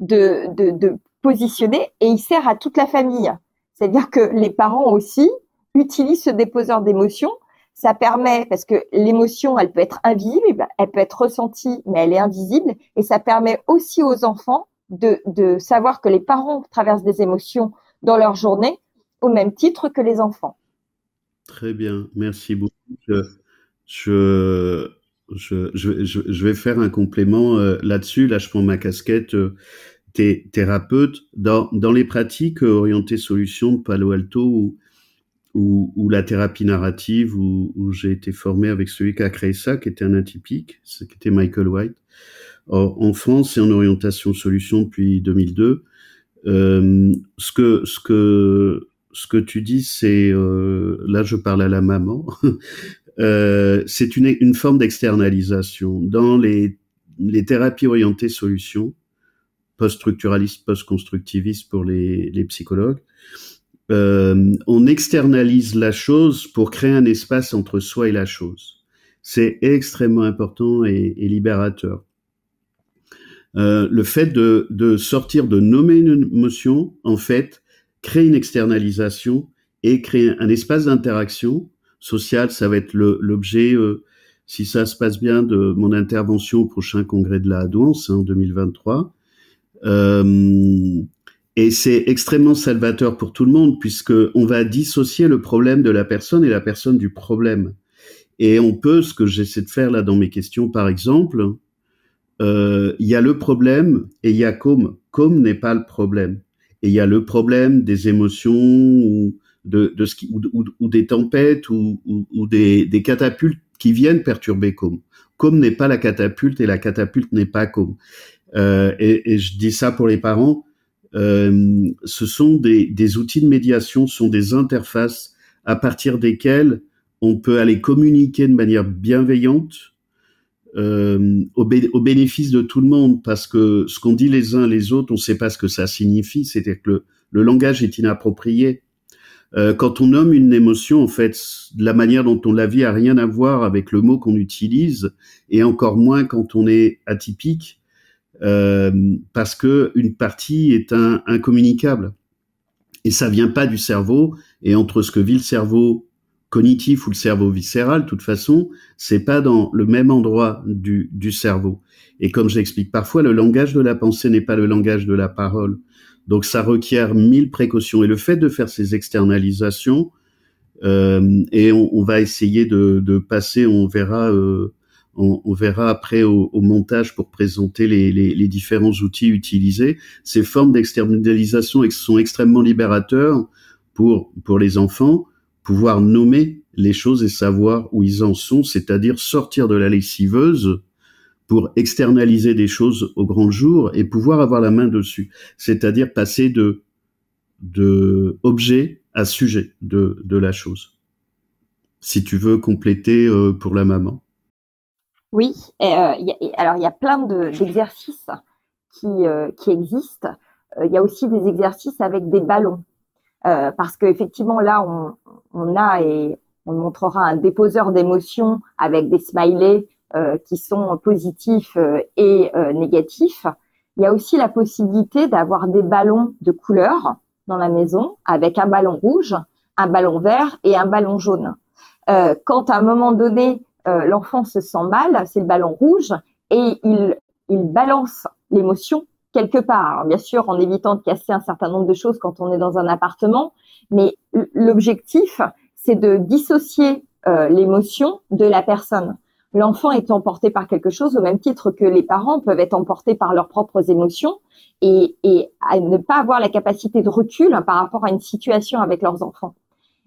de, de, positionner et il sert à toute la famille. C'est-à-dire que les parents aussi utilisent ce déposeur d'émotions. Ça permet, parce que l'émotion, elle peut être invisible, elle peut être ressentie, mais elle est invisible. Et ça permet aussi aux enfants de, de savoir que les parents traversent des émotions dans leur journée au même titre que les enfants. Très bien, merci beaucoup. Je, je, vais faire un complément euh, là-dessus. Là, je prends ma casquette euh, thérapeute. Dans, dans les pratiques orientées solutions de Palo Alto ou, ou, la thérapie narrative, où, j'ai été formé avec celui qui a créé ça, qui était un atypique, qui était Michael White. en France, c'est en orientation solution depuis 2002. Euh, ce que ce que ce que tu dis, c'est euh, là je parle à la maman. euh, c'est une, une forme d'externalisation dans les les thérapies orientées solutions, post-structuralistes, post-constructivistes pour les, les psychologues. Euh, on externalise la chose pour créer un espace entre soi et la chose. C'est extrêmement important et, et libérateur. Euh, le fait de, de, sortir, de nommer une émotion, en fait, crée une externalisation et crée un espace d'interaction sociale. Ça va être l'objet, euh, si ça se passe bien, de mon intervention au prochain congrès de la Douance hein, en 2023. Euh, et c'est extrêmement salvateur pour tout le monde puisque on va dissocier le problème de la personne et la personne du problème. Et on peut, ce que j'essaie de faire là dans mes questions, par exemple, euh, il y a le problème et il y a comme. Comme n'est pas le problème. Et il y a le problème des émotions ou, de, de ce qui, ou, ou, des tempêtes ou, ou des, des, catapultes qui viennent perturber comme. Comme n'est pas la catapulte et la catapulte n'est pas comme. Euh, et, et, je dis ça pour les parents. Euh, ce sont des, des outils de médiation, ce sont des interfaces à partir desquelles on peut aller communiquer de manière bienveillante, euh, au, bénéfice de tout le monde, parce que ce qu'on dit les uns les autres, on ne sait pas ce que ça signifie, c'est-à-dire que le, langage est inapproprié. Euh, quand on nomme une émotion, en fait, la manière dont on la vit a rien à voir avec le mot qu'on utilise, et encore moins quand on est atypique, euh, parce que une partie est un, incommunicable. Et ça vient pas du cerveau, et entre ce que vit le cerveau cognitif ou le cerveau viscéral, de toute façon, c'est pas dans le même endroit du, du cerveau. Et comme j'explique parfois, le langage de la pensée n'est pas le langage de la parole. Donc ça requiert mille précautions. Et le fait de faire ces externalisations, euh, et on, on, va essayer de, de passer, on verra, euh, on, on, verra après au, au, montage pour présenter les, les, les, différents outils utilisés. Ces formes d'externalisation sont extrêmement libérateurs pour pour les enfants, pouvoir nommer les choses et savoir où ils en sont, c'est-à-dire sortir de la lessiveuse pour externaliser des choses au grand jour et pouvoir avoir la main dessus, c'est-à-dire passer de de objet à sujet de, de la chose. Si tu veux compléter euh, pour la maman. Oui, euh, alors il y a plein d'exercices qui, euh, qui existent. Euh, il y a aussi des exercices avec des ballons. Euh, parce qu'effectivement, là, on, on a et on montrera un déposeur d'émotions avec des smileys qui sont positifs euh, et euh, négatifs. Il y a aussi la possibilité d'avoir des ballons de couleur dans la maison avec un ballon rouge, un ballon vert et un ballon jaune. quand à un moment donné, l'enfant se sent mal, c'est le ballon rouge et il, il balance l'émotion quelque part. Alors, bien sûr, en évitant de casser un certain nombre de choses quand on est dans un appartement, mais l'objectif, c'est de dissocier euh, l'émotion de la personne l'enfant est emporté par quelque chose au même titre que les parents peuvent être emportés par leurs propres émotions et, à ne pas avoir la capacité de recul par rapport à une situation avec leurs enfants.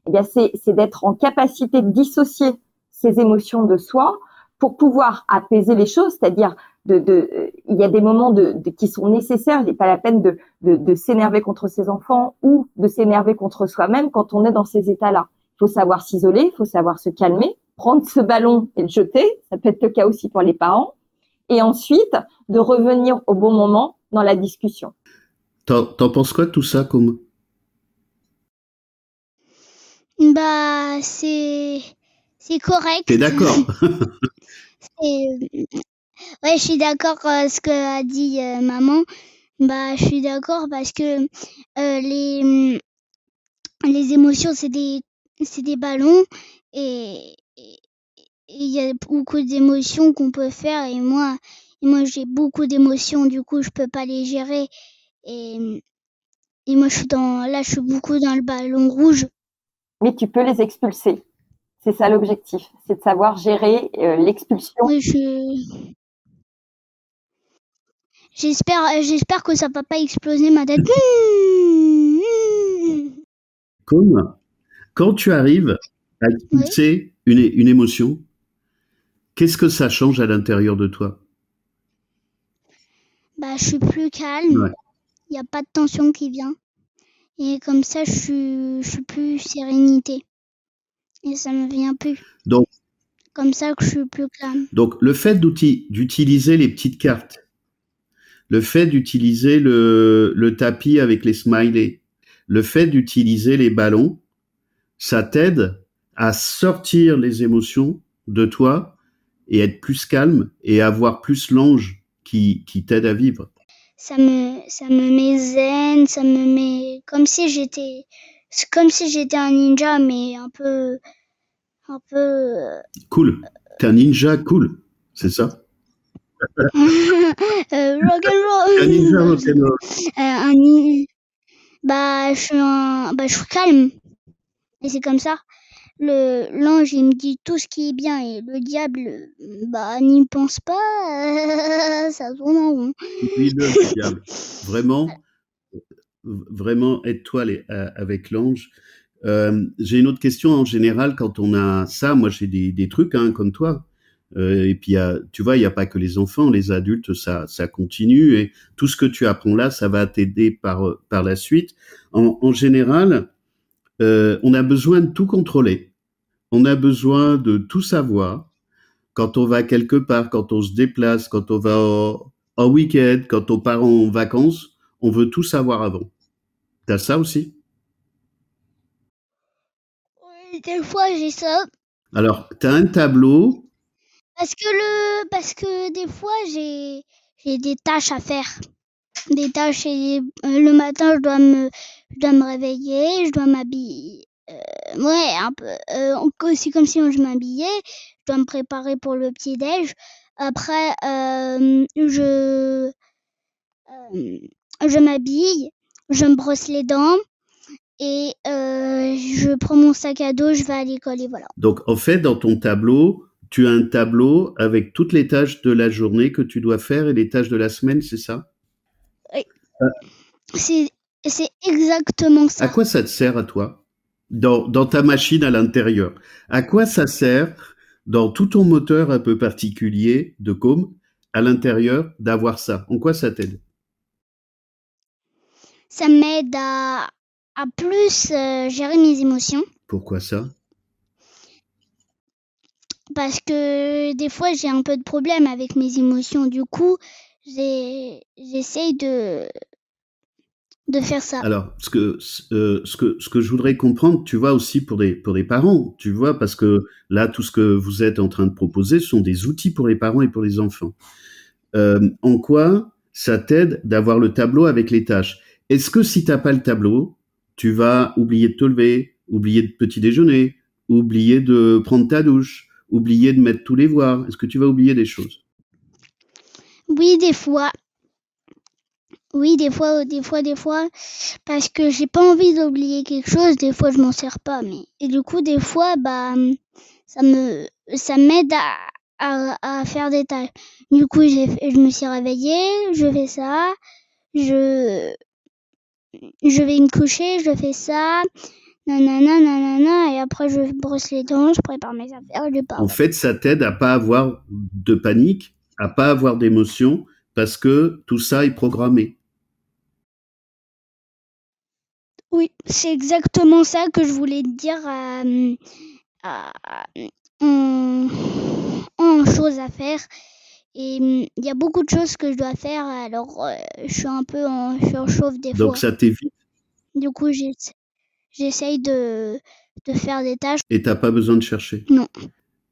Eh bien, c'est, c'est d'être en capacité de dissocier ces émotions de soi pour pouvoir apaiser les choses, c'est-à-dire de, de, il y a des moments de, de qui sont nécessaires. Il n'est pas la peine de, de s'énerver contre ses enfants ou de s'énerver contre soi-même quand on est dans ces états-là. Il faut savoir s'isoler, il faut savoir se calmer, prendre ce ballon et le jeter, ça peut être le cas aussi pour les parents, et ensuite de revenir au bon moment dans la discussion. T'en, penses quoi de tout ça, comme Bah, c'est c'est correct. T'es d'accord? Ouais, je suis d'accord avec euh, ce que a dit euh, maman. Bah, je suis d'accord parce que euh, les les émotions c'est des c'est des ballons et il y a beaucoup d'émotions qu'on peut faire et moi et moi j'ai beaucoup d'émotions du coup je peux pas les gérer. Et et moi je suis dans là je suis beaucoup dans le ballon rouge. Mais tu peux les expulser. C'est ça l'objectif c'est de savoir gérer euh, l'expulsion. Oui, je... j'espère j'espère que ça va pas exploser ma tête comme quand tu arrives à expulser oui. une, une émotion Qu'est-ce que ça change à l'intérieur de toi? Bah, je suis plus calme. Il ouais. n'y a pas de tension qui vient. Et comme ça, je suis, je suis plus sérénité. Et ça me vient plus. Donc, comme ça que je suis plus calme. Donc, le fait d'utiliser les petites cartes, le fait d'utiliser le, le tapis avec les smileys, le fait d'utiliser les ballons, ça t'aide à sortir les émotions de toi et être plus calme et avoir plus l'ange qui, qui t'aide à vivre. Ça me, ça me met zen, ça me met comme si j'étais, comme si j'étais un ninja, mais un peu, un peu. Cool. T'es un ninja cool, c'est ça? euh, rock and roll. Un ninja rock and roll. Euh, un. Bah, je suis un, bah, je suis calme. Et c'est comme ça le l'ange il me dit tout ce qui est bien et le diable bah n'y pense pas. Ça tourne en rond. Oui le diable. Vraiment vraiment aide-toi avec l'ange. Euh, j'ai une autre question en général quand on a ça. Moi j'ai des, trucs hein, comme toi. Euh, et puis tu vois il n'y a pas que les enfants les adultes ça ça continue. Et tout ce que tu apprends là ça va t'aider par par la suite. En, général euh, on a besoin de tout contrôler on a besoin de tout savoir quand on va quelque part, quand on se déplace, quand on va en week-end, quand on part en vacances, on veut tout savoir avant. T'as ça aussi? Des fois j'ai ça. Alors, tu as un tableau. Parce que le, parce que des fois j'ai, j'ai des tâches à faire. Des tâches et euh, le matin je dois me, je dois me réveiller, je dois m'habiller. Euh, ouais, un peu. Euh, aussi comme si je m'habillais. Je dois me préparer pour le petit déj. Après, euh, je, je m'habille, je me brosse les dents et je prends mon sac à dos, je vais à l'école et voilà. Donc, en fait, dans ton tableau, tu as un tableau avec toutes les tâches de la journée que tu dois faire et les tâches de la semaine, c'est ça? Oui. C'est, c'est exactement ça. À quoi ça te sert à toi? Dans, dans ta machine à l'intérieur À quoi ça sert dans tout ton moteur un peu particulier de com à l'intérieur d'avoir ça? En quoi ça t'aide? Ça m'aide à, à plus euh, gérer mes émotions. Pourquoi ça? Parce que des fois j'ai un peu de problème avec mes émotions. Du coup, j'essaye de, de faire ça. Alors, ce que, euh, ce, que, ce que je voudrais comprendre, tu vois, aussi pour des, pour des parents, tu vois, parce que là, tout ce que vous êtes en train de proposer sont des outils pour les parents et pour les enfants. Euh, en quoi ça t'aide d'avoir le tableau avec les tâches? Est-ce que si t'as pas le tableau, tu vas oublier de te lever, oublier de petit déjeuner, oublier de prendre ta douche, oublier de mettre tous les voirs? Est-ce que tu vas oublier des choses? Oui, des fois. Oui, des fois, des fois, des fois, parce que j'ai pas envie d'oublier quelque chose. Des fois, je m'en sers pas, mais et du coup, des fois, bah, ça me, ça m'aide à, à, faire des tâches. Du coup, je me suis réveillée, je fais ça, je, je vais me coucher, je fais ça, nanana, nanana, et après, je brosse les dents, je prépare mes affaires, je pars. En fait, ça t'aide à pas avoir de panique, à pas avoir d'émotion, parce que tout ça est programmé. Oui, c'est exactement ça que je voulais te dire euh, en, en choses à faire. Et hum, il y a beaucoup de choses que je dois faire, alors euh, je suis un peu en surchauffe des Donc fois. ça t'évite Du coup, j'essa- j'essaye de, de faire des tâches. et t'as pas besoin de chercher. Non.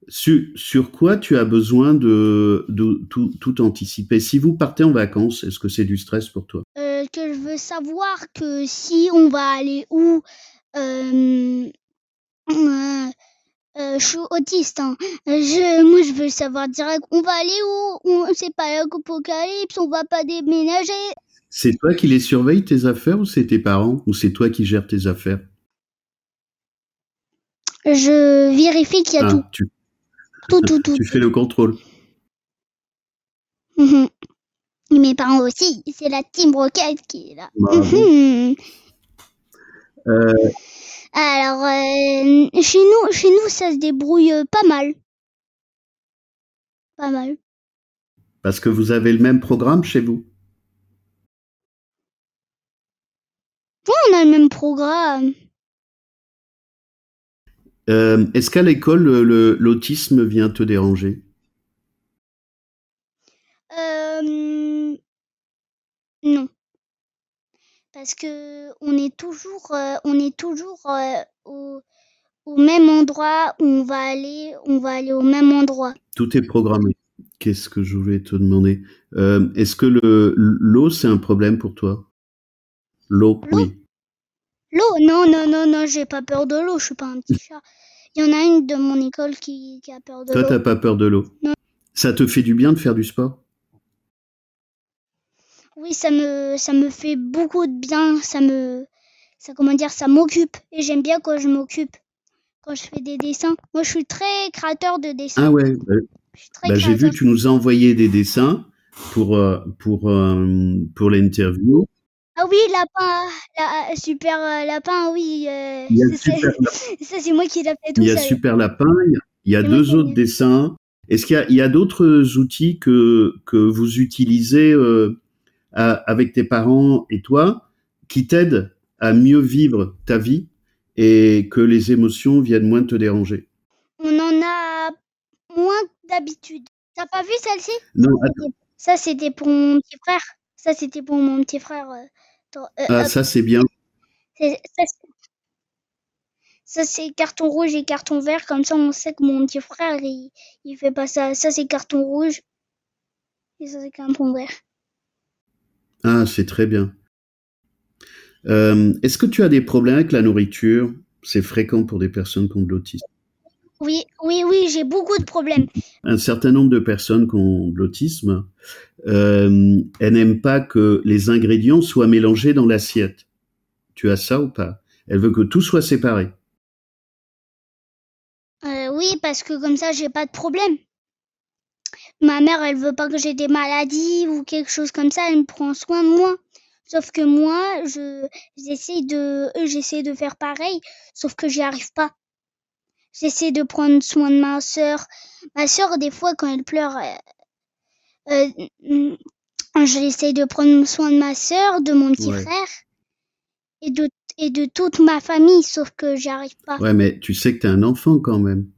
Sur, sur quoi tu as besoin de, de tout, tout anticiper? Si vous partez en vacances, est-ce que c'est du stress pour toi Euh, que je veux savoir que si on va aller où, euh, euh, euh, je suis autiste. Hein. Je, moi, je veux savoir direct. On va aller où? On, C'est pas l'apocalypse. On va pas déménager. C'est toi qui les surveilles tes affaires ou c'est tes parents ou c'est toi qui gères tes affaires? Je vérifie qu'il y a Ah, tout, tu, tout, tout, tout. tu fais le contrôle. Mhm. Mes parents aussi. C'est la Team Rocket qui est là. Mhm. Euh, Alors, euh, chez nous, chez nous, ça se débrouille euh, pas mal. Pas mal. parce que vous avez le même programme chez vous? On a le même programme. Euh, est-ce qu'à l'école, le- le- l'autisme vient te déranger Euh, non. Parce que on est toujours, euh, on est toujours euh, au, au même endroit où on va aller, on va aller au même endroit. Tout est programmé. Qu'est-ce que je voulais te demander? Euh, Est-ce que le- l'eau, c'est un problème pour toi? L'eau, oui. L'eau, non, non, non, non, j'ai pas peur de l'eau, je suis pas un petit chat. Il y en a une de mon école qui, qui a peur de Toi, l'eau. t'as pas peur de l'eau? Non. Ça te fait du bien de faire du sport? Oui, ça me, ça me fait beaucoup de bien, ça me, ça comment dire, ça m'occupe et j'aime bien quand je m'occupe, quand je fais des dessins. Moi, je suis très créateur de dessins. Ah ouais, bah, bah, j'ai vu, tu nous as envoyé des dessins pour, euh, pour, euh, pour l'interview. Ah oui, lapin, la, super euh, lapin, oui. euh, Il y a c'est- super, ça, c'est moi qui l'ai fait tout il y a super lapin, il y a- deux autres dessins. Est-ce qu'il y a, d'autres outils que, que vous utilisez euh, à- avec tes parents et toi qui t'aident à mieux vivre ta vie et que les émotions viennent moins te déranger On en a moins d'habitude. T'as pas vu celle-ci? Non, attends. Ça, c'était pour mon petit frère. Ça, c'était pour mon petit frère. euh, euh, Ah, ça c'est bien. C'est- ça, c'est- Ça, c'est carton rouge et carton vert. Comme ça, on sait que mon petit frère, il, il fait pas ça. Ça, c'est carton rouge. Et ça, c'est carton vert. Ah, c'est très bien. Euh, Est-ce que tu as des problèmes avec la nourriture? C'est fréquent pour des personnes qui ont de l'autisme. Oui, oui, oui, j'ai beaucoup de problèmes. Un certain nombre de personnes qui ont de l'autisme, euh, elles n'aiment pas que les ingrédients soient mélangés dans l'assiette. Tu as ça ou pas? Elle veut que tout soit séparé. Euh, oui, parce que comme ça, j'ai pas de problème. Ma mère, elle veut pas que j'ai des maladies ou quelque chose comme ça. Elle me prend soin de moi. Sauf que moi, je j'essaie de j'essaie de faire pareil, sauf que j'y arrive pas. J'essaie de prendre soin de ma sœur. Ma sœur, des fois, quand elle pleure, euh, euh, j'essaie de prendre soin de ma sœur, de mon petit Ouais. frère et de et de toute ma famille, sauf que j'y arrive pas. Ouais, mais tu sais que tu es un enfant quand même.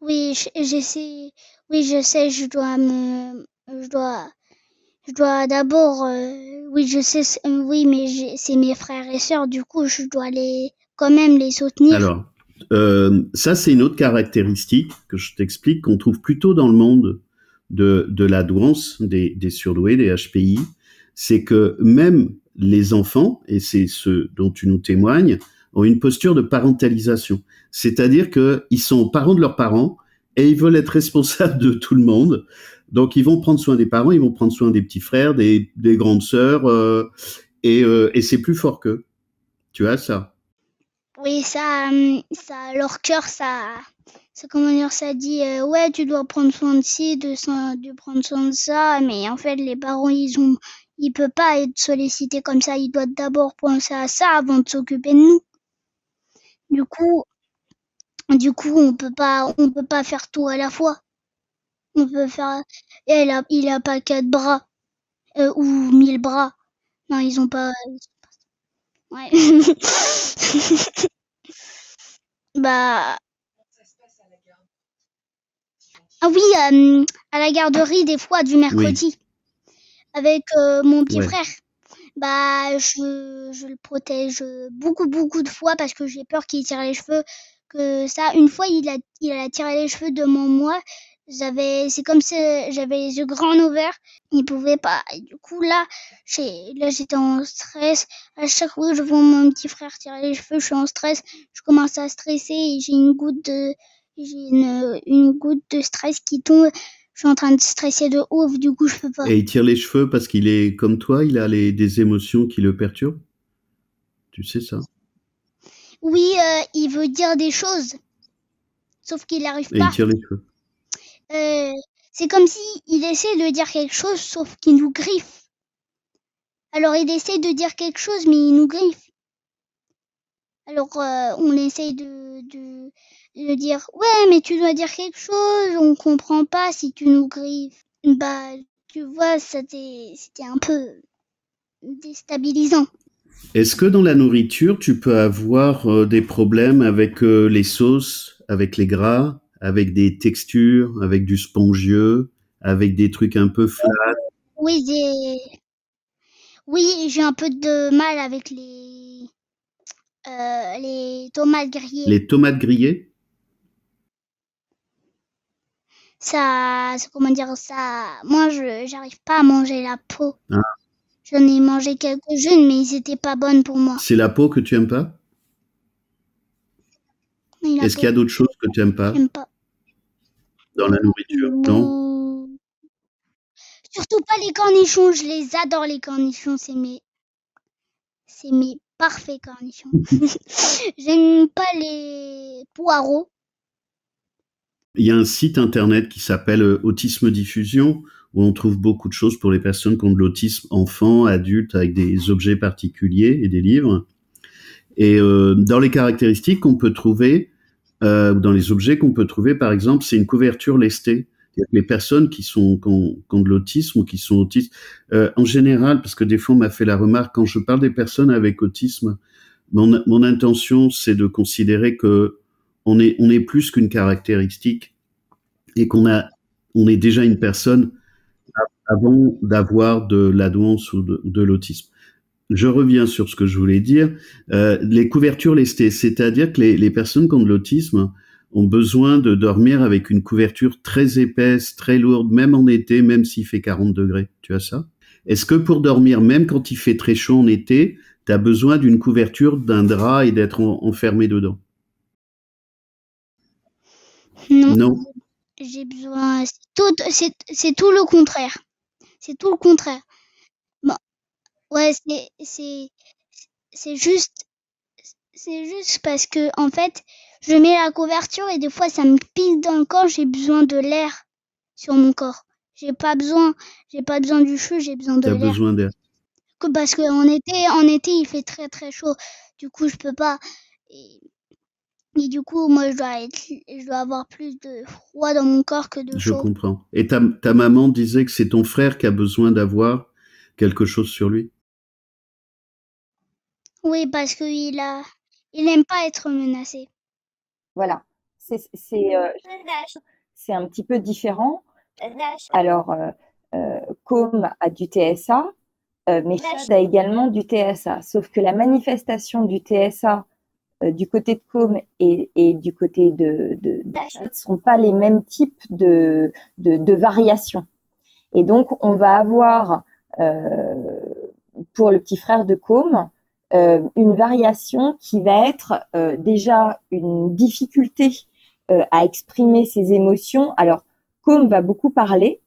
Oui, j'essaie. Oui, je sais, je dois me. Je dois. Je dois d'abord. euh, oui, je sais. Oui, mais c'est mes frères et sœurs, du coup, je dois les. Quand même les soutenir. Alors, euh, ça, c'est une autre caractéristique que je t'explique qu'on trouve plutôt dans le monde de, de la douance, des, des surdoués, des HPI. C'est que même les enfants, et c'est ce dont tu nous témoignes, ont une posture de parentalisation. C'est-à-dire qu'ils sont parents de leurs parents et ils veulent être responsables de tout le monde. Donc, ils vont prendre soin des parents, ils vont prendre soin des petits frères, des, des grandes sœurs, euh, et, euh, et c'est plus fort qu'eux. Tu as ça Oui, ça. hum, ça leur cœur, ça. Ça, comment dire, ça dit, euh, ouais, tu dois prendre soin de ci, de, de prendre soin de ça, mais en fait, les parents, ils ont. Ils peuvent pas être sollicités comme ça, ils doivent d'abord penser à ça avant de s'occuper de nous. Du coup, Du coup, on peut pas, on peut pas faire tout à la fois. On peut faire, elle a, il a pas quatre bras euh, ou mille bras. Non, ils ont pas. Ouais. bah. Ah oui, euh, à la garderie des fois du mercredi avec euh, mon petit Ouais. frère. Bah, je, je le protège beaucoup, beaucoup de fois parce que j'ai peur qu'il tire les cheveux. Que ça, une fois, il a, il a tiré les cheveux devant moi. J'avais, c'est comme si j'avais les yeux grands ouverts. Il pouvait pas. Du coup, là, j'ai, là, j'étais en stress. À chaque fois que je vois mon petit frère tirer les cheveux, je suis en stress. Je commence à stresser et j'ai une goutte de, j'ai une, une goutte de stress qui tombe. Je suis en train de stresser de ouf, du coup, je peux pas. Et il tire les cheveux parce qu'il est comme toi, il a les, des émotions qui le perturbent. Tu sais ça Oui, euh, il veut dire des choses. Sauf qu'il n'arrive Et pas. il tire les cheveux. Euh, c'est comme si il essaie de dire quelque chose, sauf qu'il nous griffe. Alors il essaie de dire quelque chose, mais il nous griffe. Alors euh, on essaye de, de, de dire ouais, mais tu dois dire quelque chose, on comprend pas si tu nous griffes. Bah, tu vois, c'était c'était un peu déstabilisant. Est-ce que dans la nourriture, tu peux avoir euh, des problèmes avec euh, les sauces, avec les gras, avec des textures, avec du spongieux, avec des trucs un peu flat? Oui, j'ai oui, j'ai un peu de mal avec les euh, les tomates grillées. Les tomates grillées? Ça, comment dire ça? Moi je j'arrive pas à manger la peau. Ah. j'en ai mangé quelques-unes mais ils étaient pas bonnes pour moi. C'est la peau que tu aimes pas? Est-ce qu'il y a d'autres choses que tu aimes pas pas. Dans la nourriture Non? Surtout pas les cornichons je les adore les cornichons c'est mes c'est mes parfaits cornichons. J'aime pas les poireaux Il y a un site internet qui s'appelle euh, Autisme Diffusion où on trouve beaucoup de choses pour les personnes qui ont de l'autisme, enfants, adultes, avec des objets particuliers et des livres. Et euh, dans les caractéristiques qu'on peut trouver, euh, dans les objets qu'on peut trouver, par exemple, c'est une couverture lestée. Les personnes qui sont qui ont, qui ont de l'autisme ou qui sont autistes, euh, en général, parce que des fois on m'a fait la remarque quand je parle des personnes avec autisme, mon, mon intention c'est de considérer que on est plus qu'une caractéristique et qu'on a on est déjà une personne avant d'avoir de la douance ou de, l'autisme. Je reviens sur ce que je voulais dire. Euh, les couvertures lestées, c'est-à-dire que les, les personnes qui ont de l'autisme ont besoin de dormir avec une couverture très épaisse, très lourde, même en été, même s'il fait 40 degrés. Tu as ça? Est-ce que pour dormir, même quand il fait très chaud en été, tu as besoin d'une couverture, d'un drap et d'être enfermé dedans? Non. Non. J'ai besoin. C'est tout, c'est, c'est tout le contraire. C'est tout le contraire. Bon. Ouais, c'est, c'est, c'est juste, c'est juste parce que, en fait, je mets la couverture et des fois ça me pique dans le corps, j'ai besoin de l'air sur mon corps. J'ai pas besoin, j'ai pas besoin du chou, j'ai besoin de l'air. besoin d'air. Que- Parce qu'en été, en été, il fait très très chaud. Du coup, je peux pas. Et, et du coup, moi, je dois être, je dois avoir plus de froid dans mon corps que de Je chaud. comprends. Et ta, ta maman disait que c'est ton frère qui a besoin d'avoir quelque chose sur lui Oui, parce qu'il a, il aime pas être menacé. Voilà. C'est c'est, euh, un petit peu différent. Alors, euh, euh, Com a du TSA, euh, mais Chad a également du TSA. Sauf que la manifestation du TSA euh, du côté de Com et, et du côté de, de, de ne sont pas les mêmes types de, de, de variations. Et donc, on va avoir euh, pour le petit frère de Com euh, une variation qui va être euh, déjà une difficulté euh, à exprimer ses émotions. Alors, Com va beaucoup parler.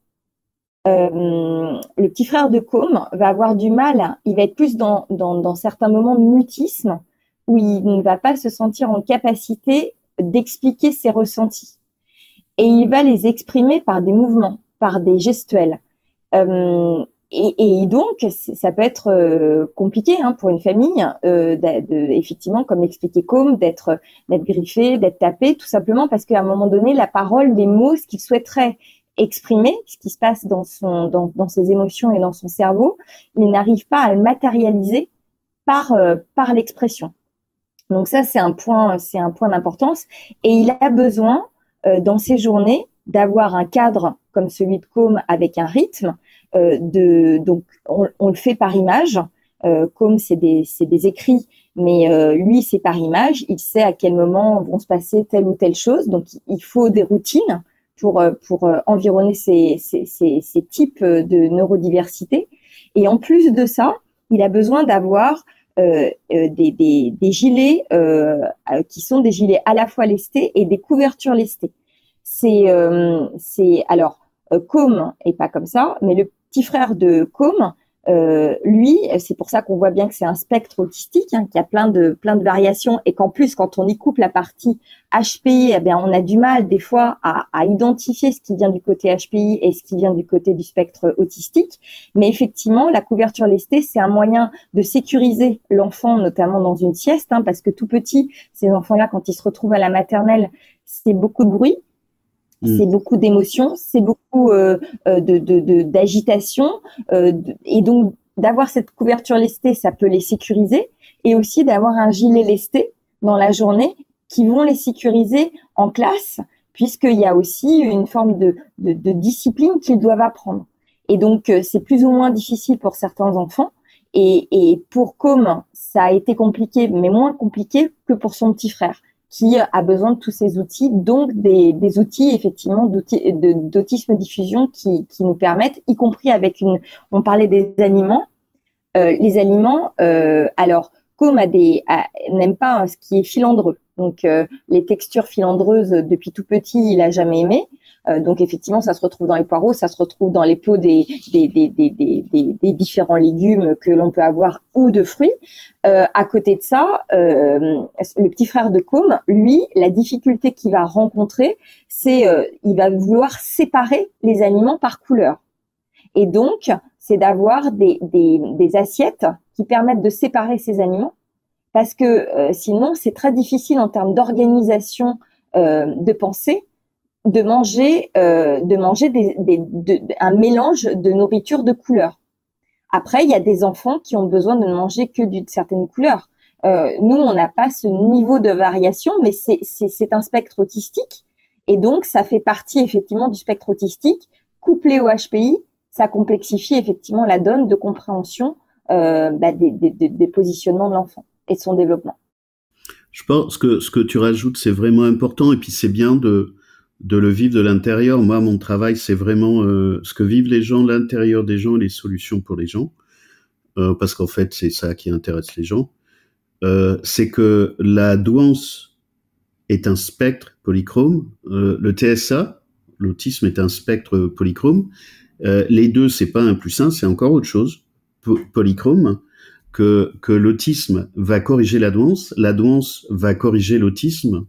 Euh, le petit frère de Com va avoir du mal, il va être plus dans, dans, dans certains moments de mutisme où il ne va pas se sentir en capacité d'expliquer ses ressentis. Et il va les exprimer par des mouvements, par des gestuels. Euh, et, et donc, ça peut être euh, compliqué hein, pour une famille, euh, de, de- effectivement, comme l'expliquait Com, d'être d'être griffé, d'être tapé, tout simplement parce qu'à un moment donné, la parole, les mots, ce qu'il souhaiterait exprimer, ce qui se passe dans son dans, dans ses émotions et dans son cerveau, il n'arrive pas à le matérialiser par euh, par l'expression. Donc ça, c'est un point, c'est un point d'importance. Et il a besoin euh, dans ses journées d'avoir un cadre comme celui de Com avec un rythme. Euh, de donc on, on le fait par image. Euh, Com c'est des des écrits, mais euh, lui c'est par image. Il sait à quel moment vont se passer telle ou telle chose. Donc il faut des routines pour euh, pour euh, environner ces, ces ces ces types de neurodiversité. Et en plus de ça, il a besoin d'avoir des, des, des gilets euh, euh, qui sont des gilets à la fois lestés et des couvertures lestées. C'est euh, c'est alors euh, Com est pas comme ça, mais le petit frère de Com, euh, lui, c'est pour ça qu'on voit bien que c'est un spectre autistique, hein, qu'il y a plein de plein de variations et qu'en plus quand on y coupe la partie HPI, eh bien on a du mal des fois à, à identifier ce qui vient du côté HPI et ce qui vient du côté du spectre autistique. Mais effectivement, la couverture lestée, c'est un moyen de sécuriser l'enfant, notamment dans une sieste, hein, parce que tout petit, ces enfants-là, quand ils se retrouvent à la maternelle, c'est beaucoup de bruit, Mm. c'est beaucoup d'émotions, c'est beaucoup euh, euh, de d'agitation, euh, de- et donc d'avoir cette couverture lestée, ça peut les sécuriser, et aussi d'avoir un gilet lesté dans la journée qui vont les sécuriser en classe, puisqu'il y a aussi une forme de, de, de discipline qu'ils doivent apprendre. Et donc, euh, c'est plus ou moins difficile pour certains enfants. Et, et pour Com, ça a été compliqué, mais moins compliqué que pour son petit frère, qui a besoin de tous ces outils, donc des, des outils effectivement d'autisme diffusion qui, qui nous permettent, y compris avec une. On parlait des aliments. Euh, les aliments, euh, alors Com n'aime pas ce qui est filandreux. Donc euh, les textures filandreuses depuis tout petit, il a jamais aimé. Euh, donc effectivement, ça se retrouve dans les poireaux, ça se retrouve dans les peaux des, des, des, des, des, différents légumes que l'on peut avoir ou de fruits. Euh, à côté de ça, euh, le petit frère de Com, lui, la difficulté qu'il va rencontrer, c'est euh, il va vouloir séparer les aliments par couleur. Et donc, c'est d'avoir des, des, des assiettes qui permettent de séparer ces aliments, parce que euh, sinon, c'est très difficile en termes d'organisation euh, de pensée de manger, euh, de manger des, des, de- un mélange de nourriture de couleurs. Après, il y a des enfants qui ont besoin de ne manger que d'une certaine couleur. Euh, nous, on n'a pas ce niveau de variation, mais c'est un spectre autistique. Et donc, ça fait partie effectivement du spectre autistique. Couplé au HPI, ça complexifie effectivement la donne de compréhension bah, des, positionnements de l'enfant et de son développement. Je pense que ce que tu rajoutes, c'est vraiment important et puis c'est bien de, de le vivre de l'intérieur. Moi, mon travail, c'est vraiment ce que vivent les gens, l'intérieur des gens, les solutions pour les gens, parce qu'en fait, c'est ça qui intéresse les gens. c'est que la douance est un spectre polychrome. Euh, le TSA, l'autisme est un spectre polychrome. Euh, les deux, c'est pas un plus un, c'est encore autre chose. polychrome, que, que l'autisme va corriger la douance, la douance va corriger l'autisme,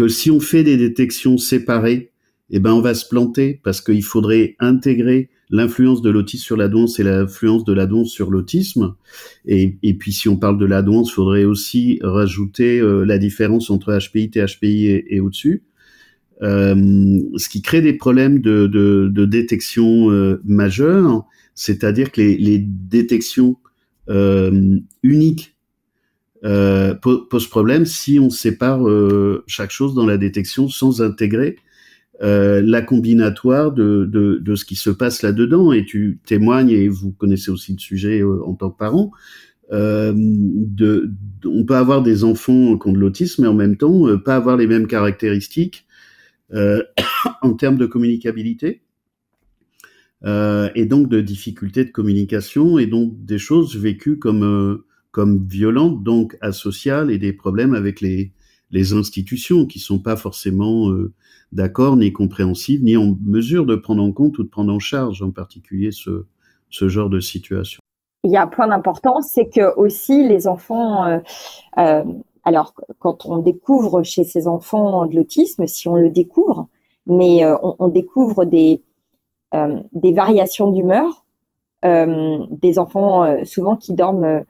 que si on fait des détections séparées, eh ben on va se planter parce qu'il faudrait intégrer l'influence de l'autisme sur la douance et l'influence de la douance sur l'autisme. Et, et, puis si on parle de la douance, il faudrait aussi rajouter euh, la différence entre HPI, THPI et, et au-dessus. Euh, ce qui crée des problèmes de, de, de détection euh, majeure, c'est-à-dire que les, les détections euh, uniques euh, posent problème si on sépare chaque chose dans la détection sans intégrer euh, la combinatoire de, de, de, ce qui se passe là-dedans. Et tu témoignes, et vous connaissez aussi le sujet euh, en tant que parent, euh, de, on peut avoir des enfants qui ont de l'autisme, mais en même temps, euh, pas avoir les mêmes caractéristiques en termes de communicabilité. et donc de difficultés de communication, et donc des choses vécues comme, comme violentes, donc asociales, et des problèmes avec les, les institutions qui sont pas forcément d'accord, ni compréhensible, ni en mesure de prendre en compte ou de prendre en charge en particulier ce, ce genre de situation. Il y a un point d'importance, c'est que aussi les enfants, euh, euh, alors quand on découvre chez ces enfants de l'autisme, si on le découvre, mais euh, on, on, découvre des, euh, des variations d'humeur, euh, des enfants souvent qui dorment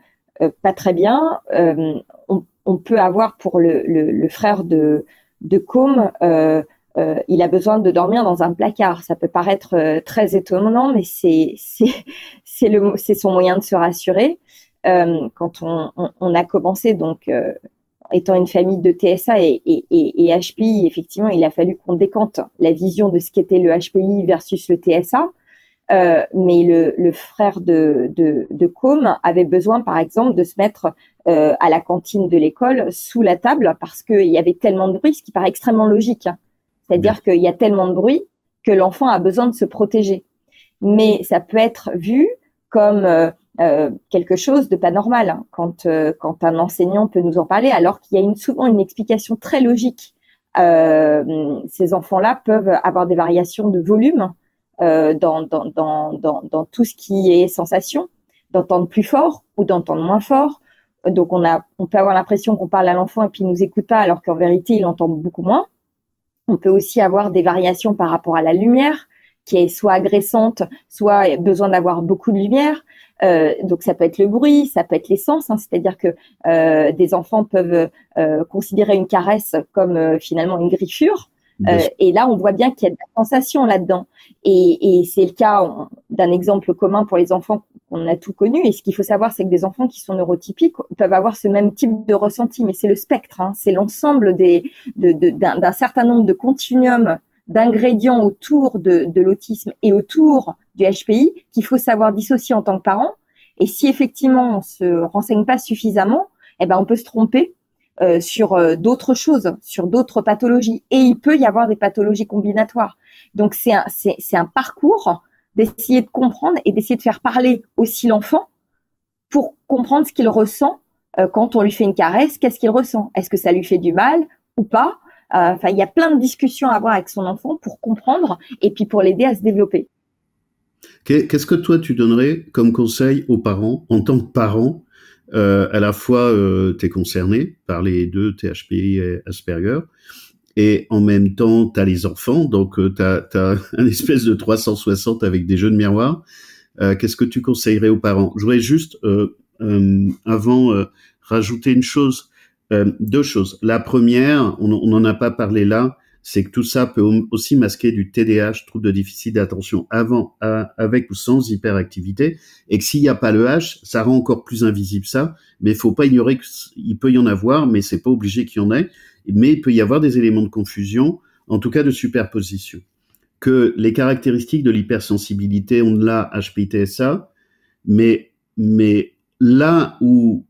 pas très bien. On, on, peut avoir pour le, le, le frère de, de Com euh, il a besoin de dormir dans un placard. Ça peut paraître euh, très étonnant, mais c'est c'est son moyen de se rassurer. Euh, quand on, on, a commencé donc euh, étant une famille de TSA et, et, et HPI, effectivement, il a fallu qu'on décante la vision de ce qu'était le HPI versus le TSA. Euh, mais le, le, frère de, de, de Com avait besoin, par exemple, de se mettre euh, à la cantine de l'école sous la table parce qu'il y avait tellement de bruit, ce qui paraît extrêmement logique. C'est-à-dire qu'il y a tellement de bruit que l'enfant a besoin de se protéger. Mais ça peut être vu comme euh, euh, quelque chose de pas normal hein, quand, euh, quand un enseignant peut nous en parler, alors qu'il y a une, souvent une explication très logique. ces enfants-là peuvent avoir des variations de volume dans, dans, dans, dans, dans tout ce qui est sensation, d'entendre plus fort ou d'entendre moins fort. Donc on, a, on peut avoir l'impression qu'on parle à l'enfant et puis il nous écoute pas, alors qu'en vérité il entend beaucoup moins. On peut aussi avoir des variations par rapport à la lumière, qui est soit agressante, soit besoin d'avoir beaucoup de lumière. Euh, donc ça peut être le bruit, ça peut être l'essence, hein, c'est-à-dire que euh, des enfants peuvent euh, considérer une caresse comme finalement une griffure. Et là, on voit bien qu'il y a de la sensation là-dedans. Et, et c'est le cas d'un exemple commun pour les enfants on a tout connu. Et ce qu'il faut savoir, c'est que des enfants qui sont neurotypiques peuvent avoir ce même type de ressenti, mais c'est le spectre, hein. c'est l'ensemble des d'un certain nombre de continuums d'ingrédients autour de, de l'autisme et autour du HPI qu'il faut savoir dissocier en tant que parent. Et si effectivement on se renseigne pas suffisamment, eh ben on peut se tromper euh, sur euh, d'autres choses, sur d'autres pathologies. Et il peut y avoir des pathologies combinatoires. Donc c'est un, parcours d'essayer de comprendre et d'essayer de faire parler aussi l'enfant pour comprendre ce qu'il ressent euh, quand on lui fait une caresse, qu'est-ce qu'il ressent? Est-ce que ça lui fait du mal ou pas? Enfin, il y a plein de discussions à avoir avec son enfant pour comprendre et puis pour l'aider à se développer. Qu'est-ce que toi tu donnerais comme conseil aux parents en tant que parent euh, À la fois, tu es concerné par les deux THPI et Asperger, et en même temps, tu as les enfants, donc euh, tu as, un espèce de 360 avec des jeux de miroir. Euh, Qu'est-ce que tu conseillerais aux parents? Je voudrais juste, euh, euh avant, euh, rajouter une chose, deux choses. La première, on n'en a pas parlé là, c'est que tout ça peut aussi masquer du TDAH, trouble de déficit d'attention, avant, avec ou sans hyperactivité, et que s'il n'y a pas le H, ça rend encore plus invisible ça, mais il faut pas ignorer qu'il peut y en avoir, mais c'est pas obligé qu'il y en ait mais il peut y avoir des éléments de confusion, en tout cas de superposition. Que les caractéristiques de l'hypersensibilité, on l'a HPTSA, mais mais là où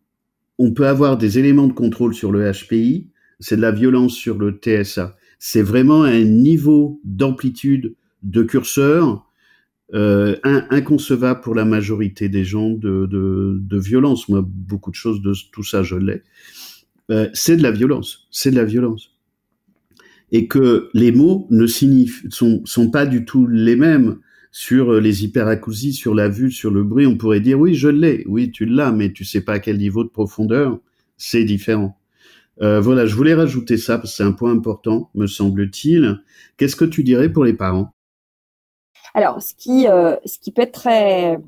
on peut avoir des éléments de contrôle sur le HPI, c'est de la violence sur le TSA. C'est vraiment un niveau d'amplitude de curseur euh, inconcevable pour la majorité des gens de, violence. Moi, beaucoup de choses de tout ça, je l'ai. Euh, c'est de la violence. C'est de la violence. Et que les mots ne sont, sont pas du tout les mêmes sur les hyperacousies, sur la vue, sur le bruit. On pourrait dire oui, je l'ai. Oui, tu l'as, mais tu sais pas à quel niveau de profondeur. C'est différent. Euh, voilà, je voulais rajouter ça parce que c'est un point important, me semble-t-il. Qu'est-ce que tu dirais pour les parents? Alors, ce qui, euh, ce qui peut être très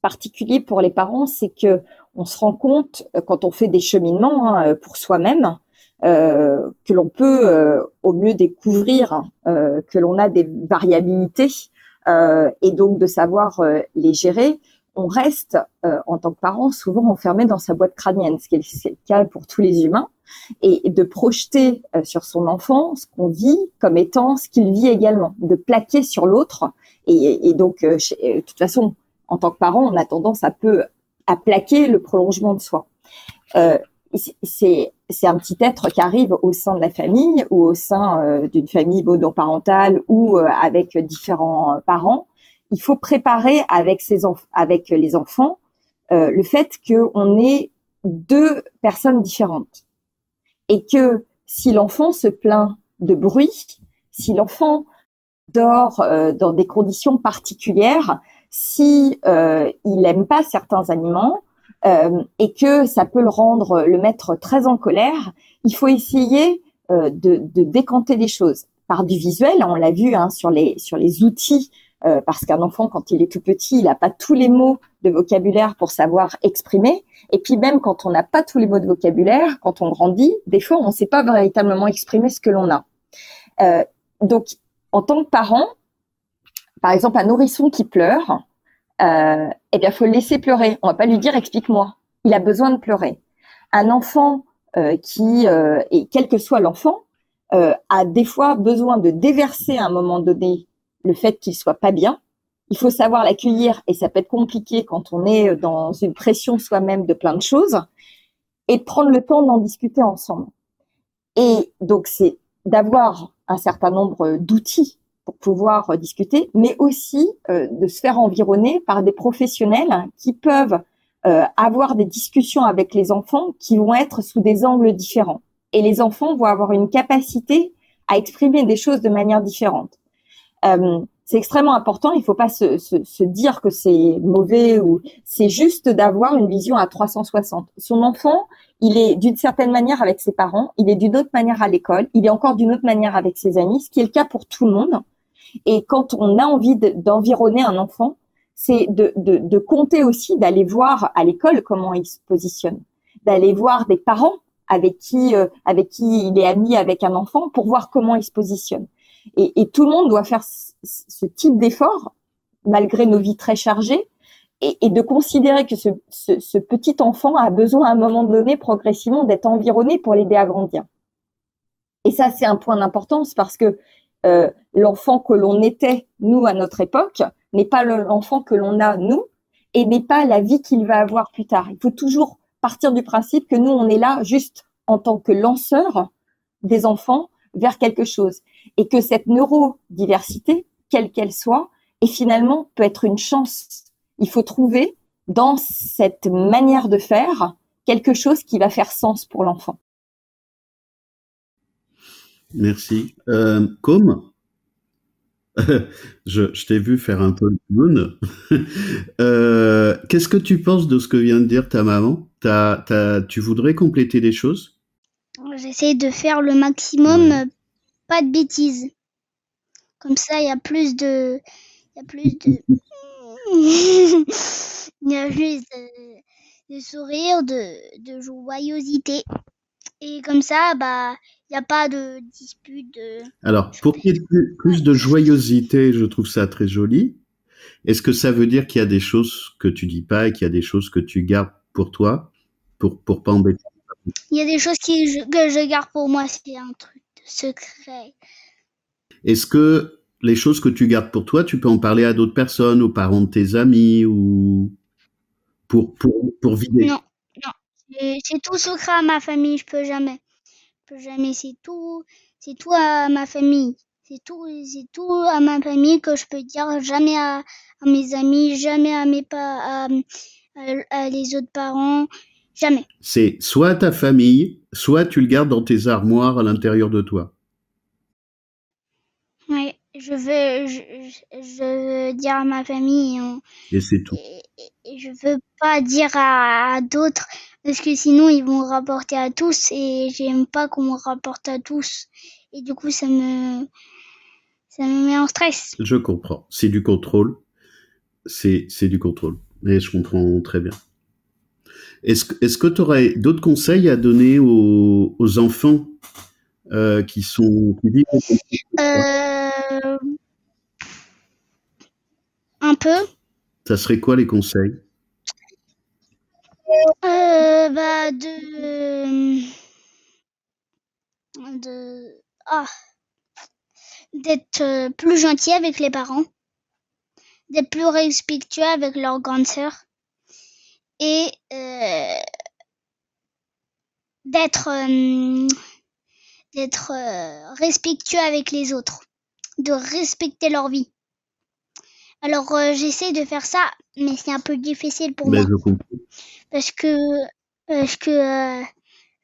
particulier pour les parents, c'est que on se rend compte euh, quand on fait des cheminements hein, pour soi-même euh, que l'on peut, euh, au mieux découvrir euh, que l'on a des variabilités et donc de savoir les gérer, on reste en tant que parent souvent enfermé dans sa boîte crânienne, ce qui est le cas pour tous les humains et, de projeter euh, sur son enfant ce qu'on vit comme étant ce qu'il vit également, de plaquer sur l'autre. Et, donc, euh, euh, de toute façon, en tant que parent, on a tendance à peu à plaquer le prolongement de soi. c'est c'est un petit être qui arrive au sein de la famille ou au sein d'une famille monoparentale ou avec différents parents. Il faut préparer avec ses avec les enfants le fait qu'on est deux personnes différentes et que si l'enfant se plaint de bruit, si l'enfant dort euh, dans des conditions particulières, si euh, il aime pas certains aliments euh, et que ça peut le rendre le mettre très en colère, il faut essayer euh, de, de, décanter les choses par du visuel. On l'a vu hein, sur les sur les outils euh, parce qu'un enfant, quand il est tout petit, il n'a pas tous les mots de vocabulaire pour savoir exprimer. Et puis même quand on n'a pas tous les mots de vocabulaire, quand on grandit, des fois, on ne sait pas véritablement exprimer ce que l'on a. Euh, donc, en tant que parent, par exemple, un nourrisson qui pleure, euh, eh bien, faut le laisser pleurer. On va pas lui dire explique-moi. Il a besoin de pleurer. Un enfant euh, qui, et quel que soit l'enfant, a des fois besoin de déverser à un moment donné le fait qu'il soit pas bien. Il faut savoir l'accueillir et ça peut être compliqué quand on est dans une pression soi-même de plein de choses et de prendre le temps d'en discuter ensemble. Et donc c'est d'avoir un certain nombre d'outils pour pouvoir discuter, mais aussi euh, de se faire environner par des professionnels qui peuvent euh, avoir des discussions avec les enfants qui vont être sous des angles différents. Et les enfants vont avoir une capacité à exprimer des choses de manière différente. Euh, c'est extrêmement important. Il ne faut pas se, dire que c'est mauvais ou c'est juste d'avoir une vision à 360. Son enfant, il est d'une certaine manière avec ses parents, il est d'une autre manière à l'école, il est encore d'une autre manière avec ses amis, ce qui est le cas pour tout le monde. Et quand on a envie d'environner un enfant, c'est de, compter aussi d'aller voir à l'école comment il se positionne, d'aller voir des parents avec qui euh, avec qui il est ami avec un enfant pour voir comment il se positionne. Et, tout le monde doit faire ce type d'effort, malgré nos vies très chargées, et, de considérer que ce, petit enfant a besoin à un moment donné, progressivement, d'être environné pour l'aider à grandir. Et ça, c'est un point d'importance parce que euh, l'enfant que l'on était, nous, à notre époque, n'est pas l'enfant que l'on a, nous, et n'est pas la vie qu'il va avoir plus tard. Il faut toujours partir du principe que nous, on est là juste en tant que lanceur des enfants vers quelque chose et que cette neurodiversité, quelle qu'elle soit, et finalement peut être une chance. Il faut trouver dans cette manière de faire quelque chose qui va faire sens pour l'enfant. Merci. Euh, comme je, je t'ai vu faire un peu le clown. euh, Qu'est-ce que tu penses de ce que vient de dire ta maman? As, as, Tu voudrais compléter des choses? J'essaie de faire le maximum, ouais. Pas de bêtises. Comme ça, il y a plus de. Il y a plus de. il y a plus de, de sourire, de, de joyeuseté. Et comme ça, bah, il n'y a pas de dispute. De... Alors, pour qu'il y ait plus, plus de joyeuseté, je trouve ça très joli. Est-ce que ça veut dire qu'il y a des choses que tu dis pas et qu'il y a des choses que tu gardes pour toi, pour pour pas embêter? Il y a des choses qui, que je garde pour moi, c'est un truc secret. Est-ce que les choses que tu gardes pour toi, tu peux en parler à d'autres personnes, aux parents de tes amis ou pour, pour, pour vider? Non, non. C'est tout secret à ma famille, je peux jamais. Je peux jamais, c'est tout, c'est tout à ma famille. C'est tout, c'est tout à ma famille que je peux dire, jamais à, à mes amis, jamais à mes pas, à, à, les autres parents, jamais. C'est soit ta famille, soit tu le gardes dans tes armoires à l'intérieur de toi. Oui, je veux, je, je, veux dire à ma famille. Et, c'est tout. Et, je veux pas dire à, d'autres parce que sinon ils vont rapporter à tous et j'aime pas qu'on me rapporte à tous. Et du coup, ça me, ça me met en stress. Je comprends. C'est du contrôle. C'est, c'est du contrôle. Et je comprends très bien. Est-ce, est-ce que tu aurais d'autres conseils à donner aux, aux enfants euh, qui sont qui vivent euh, Un peu. Ça serait quoi les conseils? Euh, bah de de ah d'être plus gentil avec les parents, d'être plus respectueux avec leur grande sœur et euh, d'être euh, d'être respectueux avec les autres, de respecter leur vie. Alors j'essaie de faire ça, mais c'est un peu difficile pour moi. Parce que parce que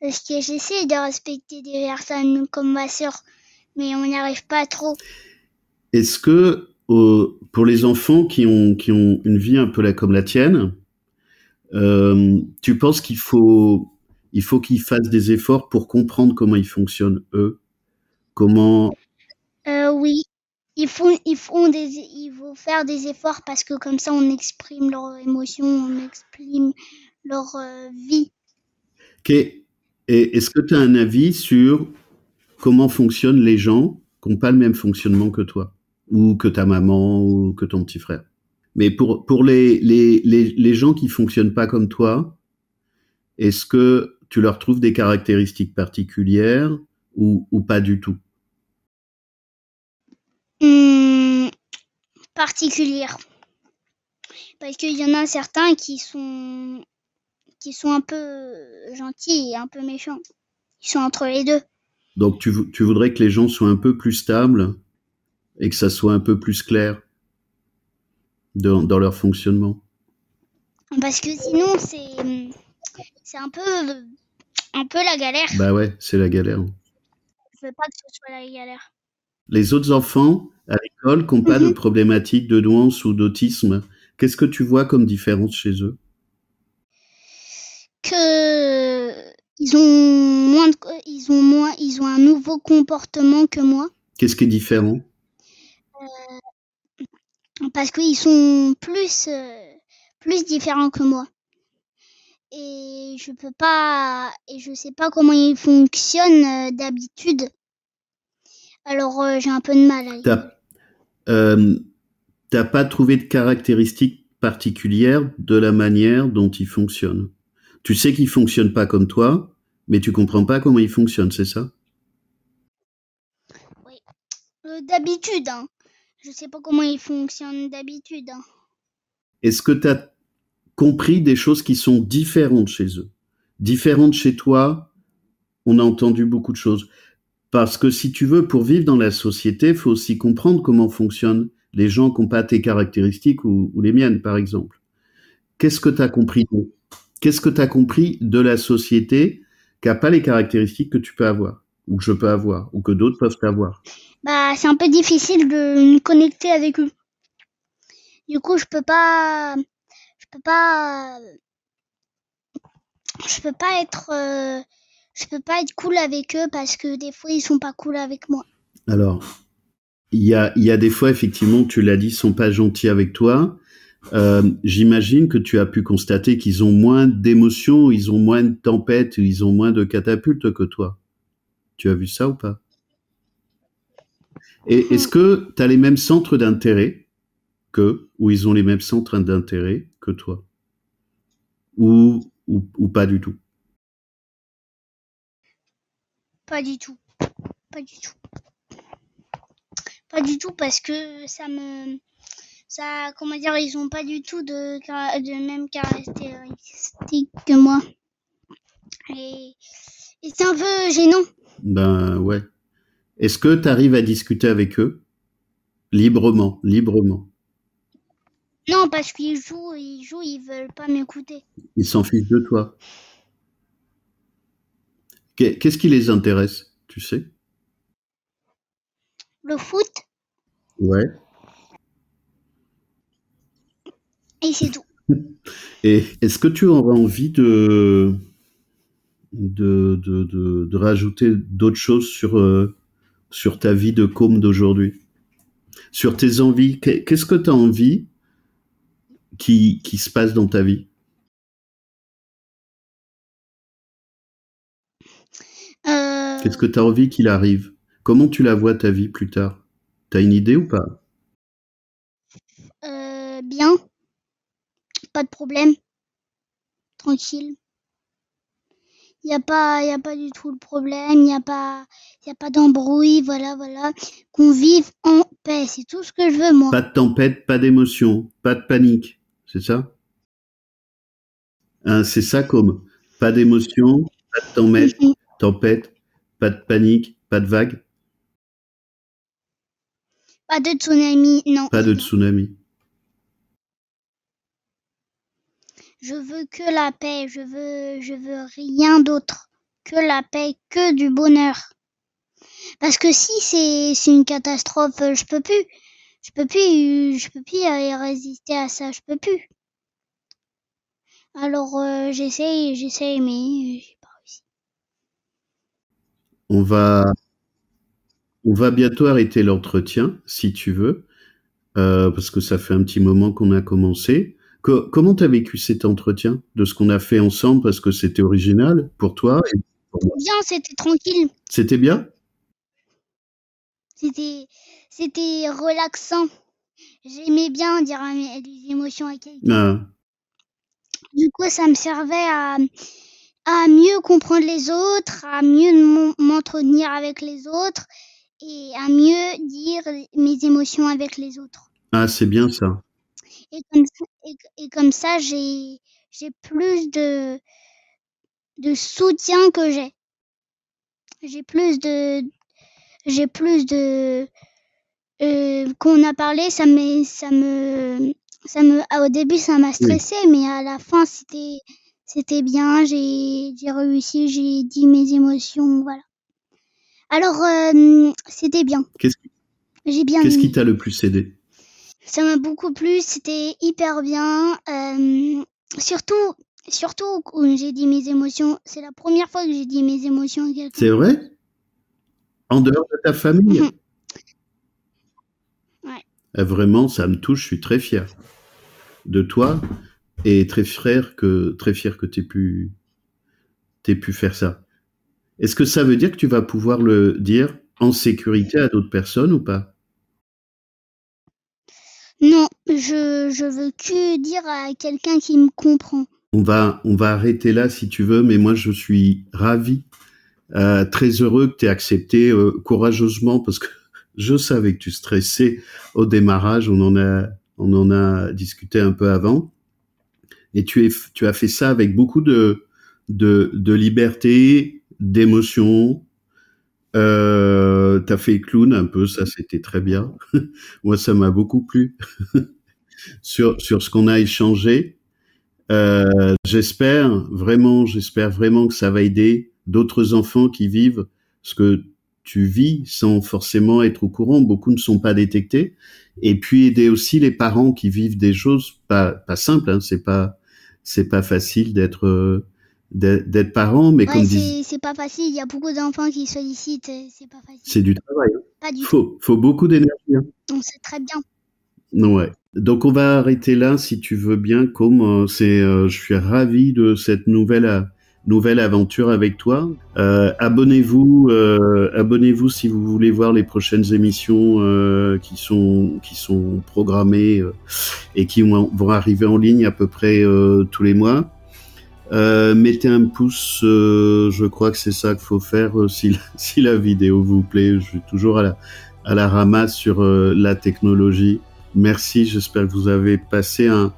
parce que j'essaie de respecter des personnes comme ma sœur mais on n'y arrive pas trop. Est-ce que euh, pour les enfants qui ont, qui ont une vie un peu là comme la tienne, euh, tu penses qu'il faut, il faut qu'ils fassent des efforts pour comprendre comment ils fonctionnent eux? Comment euh, Oui, il faut, ils font des, il faut faire des efforts parce que comme ça on exprime leurs émotions, on exprime leur vie. Ok. Et est-ce que tu as un avis sur comment fonctionnent les gens qui n'ont pas le même fonctionnement que toi, ou que ta maman, ou que ton petit frère? Mais pour, pour les, les, les, les gens qui fonctionnent pas comme toi, est-ce que tu leur trouves des caractéristiques particulières ou, ou pas du tout? Mmh, Particulières. Parce qu'il y en a certains qui sont qui sont un peu gentils et un peu méchants. Ils sont entre les deux. Donc tu, tu, voudrais que les gens soient un peu plus stables et que ça soit un peu plus clair? Dans, dans leur fonctionnement. Parce que sinon c'est c'est un peu un peu la galère. Bah ouais, c'est la galère. Je veux pas que ce soit la galère. Les autres enfants à l'école qui n'ont pas de mhm. problématique de douance ou d'autisme, qu'est-ce que tu vois comme différence chez eux? Que ils ont moins ils ont moins ils ont un nouveau comportement que moi. Qu'est-ce qui est différent? Parce qu'ils sont plus euh, plus différents que moi. Et je peux pas et je sais pas comment ils fonctionnent euh, d'habitude. Alors j'ai un peu de mal. T'as t'as pas trouvé de caractéristiques particulières de la manière dont ils fonctionnent. Tu sais qu'ils fonctionnent pas comme toi, mais tu comprends pas comment il fonctionne, c'est ça? Oui. Euh, d'habitude, hein. Je sais pas comment il fonctionne d'habitude. Hein. Est-ce que tu as compris des choses qui sont différentes chez eux? Différentes chez toi On a entendu beaucoup de choses. Parce que si tu veux, pour vivre dans la société, il faut aussi comprendre comment fonctionnent les gens qui n'ont pas tes caractéristiques ou, ou les miennes, par exemple. Qu'est-ce que tu as compris Qu'est-ce que tu as compris de la société qui n'a pas les caractéristiques que tu peux avoir, ou que je peux avoir, ou que d'autres peuvent avoir. Bah, c'est un peu difficile de me connecter avec eux. Du coup, je peux pas, je peux pas, je peux pas être, euh, je peux pas être cool avec eux parce que des fois ils sont pas cool avec moi. Alors, il y a, y a des fois effectivement, tu l'as dit, ils sont pas gentils avec toi. Euh, j'imagine que tu as pu constater qu'ils ont moins d'émotions, ils ont moins de tempêtes, ils ont moins de catapultes que toi. Tu as vu ça ou pas? Et est-ce que tu as les mêmes centres d'intérêt que, ou ils ont les mêmes centres d'intérêt que toi? Ou, pas du tout? Pas du tout. Pas du tout. Pas du tout parce que ça me ça, comment dire, ils ont pas du tout de, de même caractéristiques que moi. Et c'est un peu gênant. Ben ouais. Est-ce que tu arrives à discuter avec eux? Librement, librement Non, parce qu'ils jouent, ils jouent, ils veulent pas m'écouter. Ils s'en fichent de toi. Qu'est-ce qui les intéresse, tu sais? Le foot. Ouais. Et c'est tout. Et est-ce que tu aurais envie de, de, de, de, rajouter d'autres choses sur, euh, sur ta vie de com d'aujourd'hui? Sur tes envies Qu'est-ce que tu as envie qui, qui se passe dans ta vie? Euh. Qu'est-ce que tu as envie qu'il arrive? Comment tu la vois ta vie plus tard? Tu as une idée ou pas? Euh, Bien pas de problème. Tranquille. Il n'y a pas, y a pas du tout le problème, il n'y a pas, y a pas d'embrouille, voilà, voilà. Qu'on vive en paix, c'est tout ce que je veux, moi. Pas de tempête, pas d'émotion, pas de panique, c'est ça? Hein, c'est ça comme pas d'émotion, pas de tempête, mhm. tempête, pas de panique, pas de vague? Pas de tsunami, non. Pas de tsunami. Je veux que la paix, je veux, je veux rien d'autre que la paix, que du bonheur. Parce que si c'est, une catastrophe, je peux plus, je peux plus, je peux plus résister à ça, je peux plus. Alors euh, j'essaye, j'essaye, mais j'ai pas réussi. On va, on va bientôt arrêter l'entretien, si tu veux, euh, parce que ça fait un petit moment qu'on a commencé comment tu as vécu cet entretien de ce qu'on a fait ensemble parce que c'était original pour toi Bien, c'était tranquille. C'était bien? C'était c'était relaxant. J'aimais bien dire des émotions à quelqu'un. Ah. Du coup, ça me servait à, à mieux comprendre les autres, à mieux m'entretenir avec les autres et à mieux dire mes émotions avec les autres. Ah, c'est bien ça. Et comme ça, et, comme ça j'ai, j'ai plus de, de soutien que j'ai. J'ai plus de, j'ai plus de, euh, qu'on a parlé, ça me, ça me, ça me, ah, au début ça m'a stressé, mais à la fin c'était, c'était bien, j'ai, j'ai réussi, j'ai dit mes émotions, voilà. Alors, euh, c'était bien. Qu'est-ce, j'ai bien Qu'est-ce qui t'a le plus aidé? Ça m'a beaucoup plu, c'était hyper bien. Euh, surtout, surtout quand j'ai dit mes émotions. C'est la première fois que j'ai dit mes émotions à quelqu'un. C'est vrai? En dehors de ta famille? Mhm. Ouais. Euh, vraiment, ça me touche, je suis très fier de toi et très fier que, très fier que tu pu, aies pu faire ça. Est-ce que ça veut dire que tu vas pouvoir le dire en sécurité à d'autres personnes ou pas? Non, je, je veux que dire à quelqu'un qui me comprend. On va, on va arrêter là si tu veux, mais moi je suis ravi, euh, très heureux que tu aies accepté euh, courageusement parce que je savais que tu stressais au démarrage, on en a, on en a discuté un peu avant. Et tu, es, tu as fait ça avec beaucoup de, de, de liberté, d'émotion, euh, T'as fait clown un peu, ça c'était très bien. Moi, ça m'a beaucoup plu sur sur ce qu'on a échangé. Euh, j'espère vraiment, j'espère vraiment que ça va aider d'autres enfants qui vivent ce que tu vis sans forcément être au courant. Beaucoup ne sont pas détectés. Et puis aider aussi les parents qui vivent des choses pas pas simples. Hein, c'est pas c'est pas facile d'être d'être parent, mais comme c'est pas facile. Il y a beaucoup d'enfants qui sollicitent. C'est pas facile. C'est du travail. Hein. Pas du faut, Faut beaucoup d'énergie. Hein. On sait très bien. Ouais. Donc on va arrêter là, si tu veux bien. Comme euh, c'est, euh, je suis ravi de cette nouvelle euh, nouvelle aventure avec toi. abonnez-vous, abonnez-vous si vous voulez voir les prochaines émissions qui sont qui sont programmées et qui vont, vont, arriver en ligne à peu près tous les mois. Euh, mettez un pouce, euh, je crois que c'est ça qu'il faut faire euh, si, si, la vidéo vous plaît. Je suis toujours à la, à la ramasse sur la technologie merci. J'espère que vous avez passé un,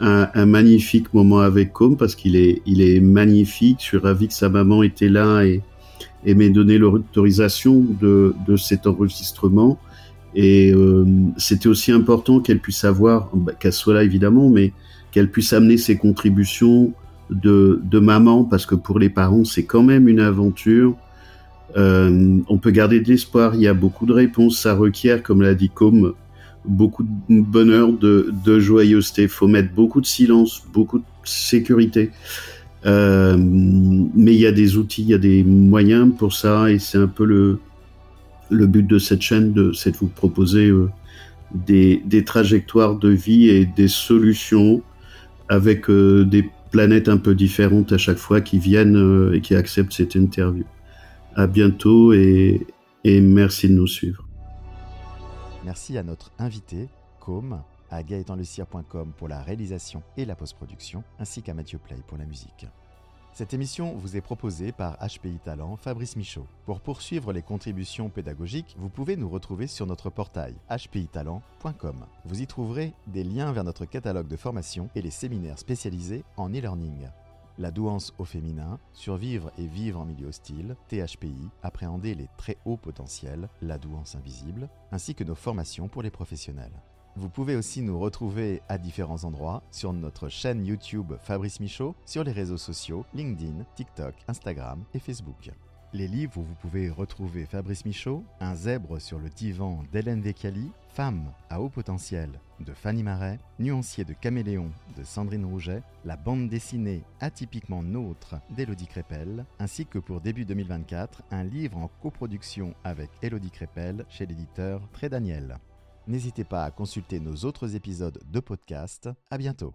un, magnifique moment avec Com parce qu'il est, il est magnifique. Je suis ravi que sa maman était là et, et m'ait donné l'autorisation de, de cet enregistrement. Et euh, c'était aussi important qu'elle puisse avoir, bah, qu'elle soit là évidemment, mais qu'elle puisse amener ses contributions de, maman, parce que pour les parents, c'est quand même une aventure. Euh, on peut garder de l'espoir, il y a beaucoup de réponses, ça requiert, comme l'a dit Com, beaucoup de bonheur, de, de joyeuseté. Faut mettre beaucoup de silence, beaucoup de sécurité. Euh, mais il y a des outils, il y a des moyens pour ça, et c'est un peu le, le but de cette chaîne, c'est de vous proposer euh, des, des, trajectoires de vie et des solutions avec des planètes un peu différentes à chaque fois qui viennent euh, et qui acceptent cette interview. À bientôt et, merci de nous suivre. Merci à notre invité, Com, à gaëtanlucia.com pour la réalisation et la post-production, ainsi qu'à Mathieu Play pour la musique. Cette émission vous est proposée par HPI Talent Fabrice Michaud. Pour poursuivre les contributions pédagogiques, vous pouvez nous retrouver sur notre portail hpitalent.com. Vous y trouverez des liens vers notre catalogue de formation et les séminaires spécialisés en e-learning. La douance au féminin, survivre et vivre en milieu hostile, THPI, appréhender les très hauts potentiels, la douance invisible, ainsi que nos formations pour les professionnels. Vous pouvez aussi nous retrouver à différents endroits sur notre chaîne YouTube Fabrice Michaud, sur les réseaux sociaux LinkedIn, TikTok, Instagram et Facebook. Les livres où vous pouvez retrouver Fabrice Michaud, Un zèbre sur le divan d'Hélène Vecchiali, Femme à haut potentiel de Fanny Marais, Nuancier de Caméléon de Sandrine Rouget, la bande dessinée Atypiquement Nôtre d'Élodie Crépel, ainsi que pour début 2024, un livre en coproduction avec Élodie Crépel chez l'éditeur Très Daniel. N'hésitez pas à consulter nos autres épisodes de podcast. À bientôt.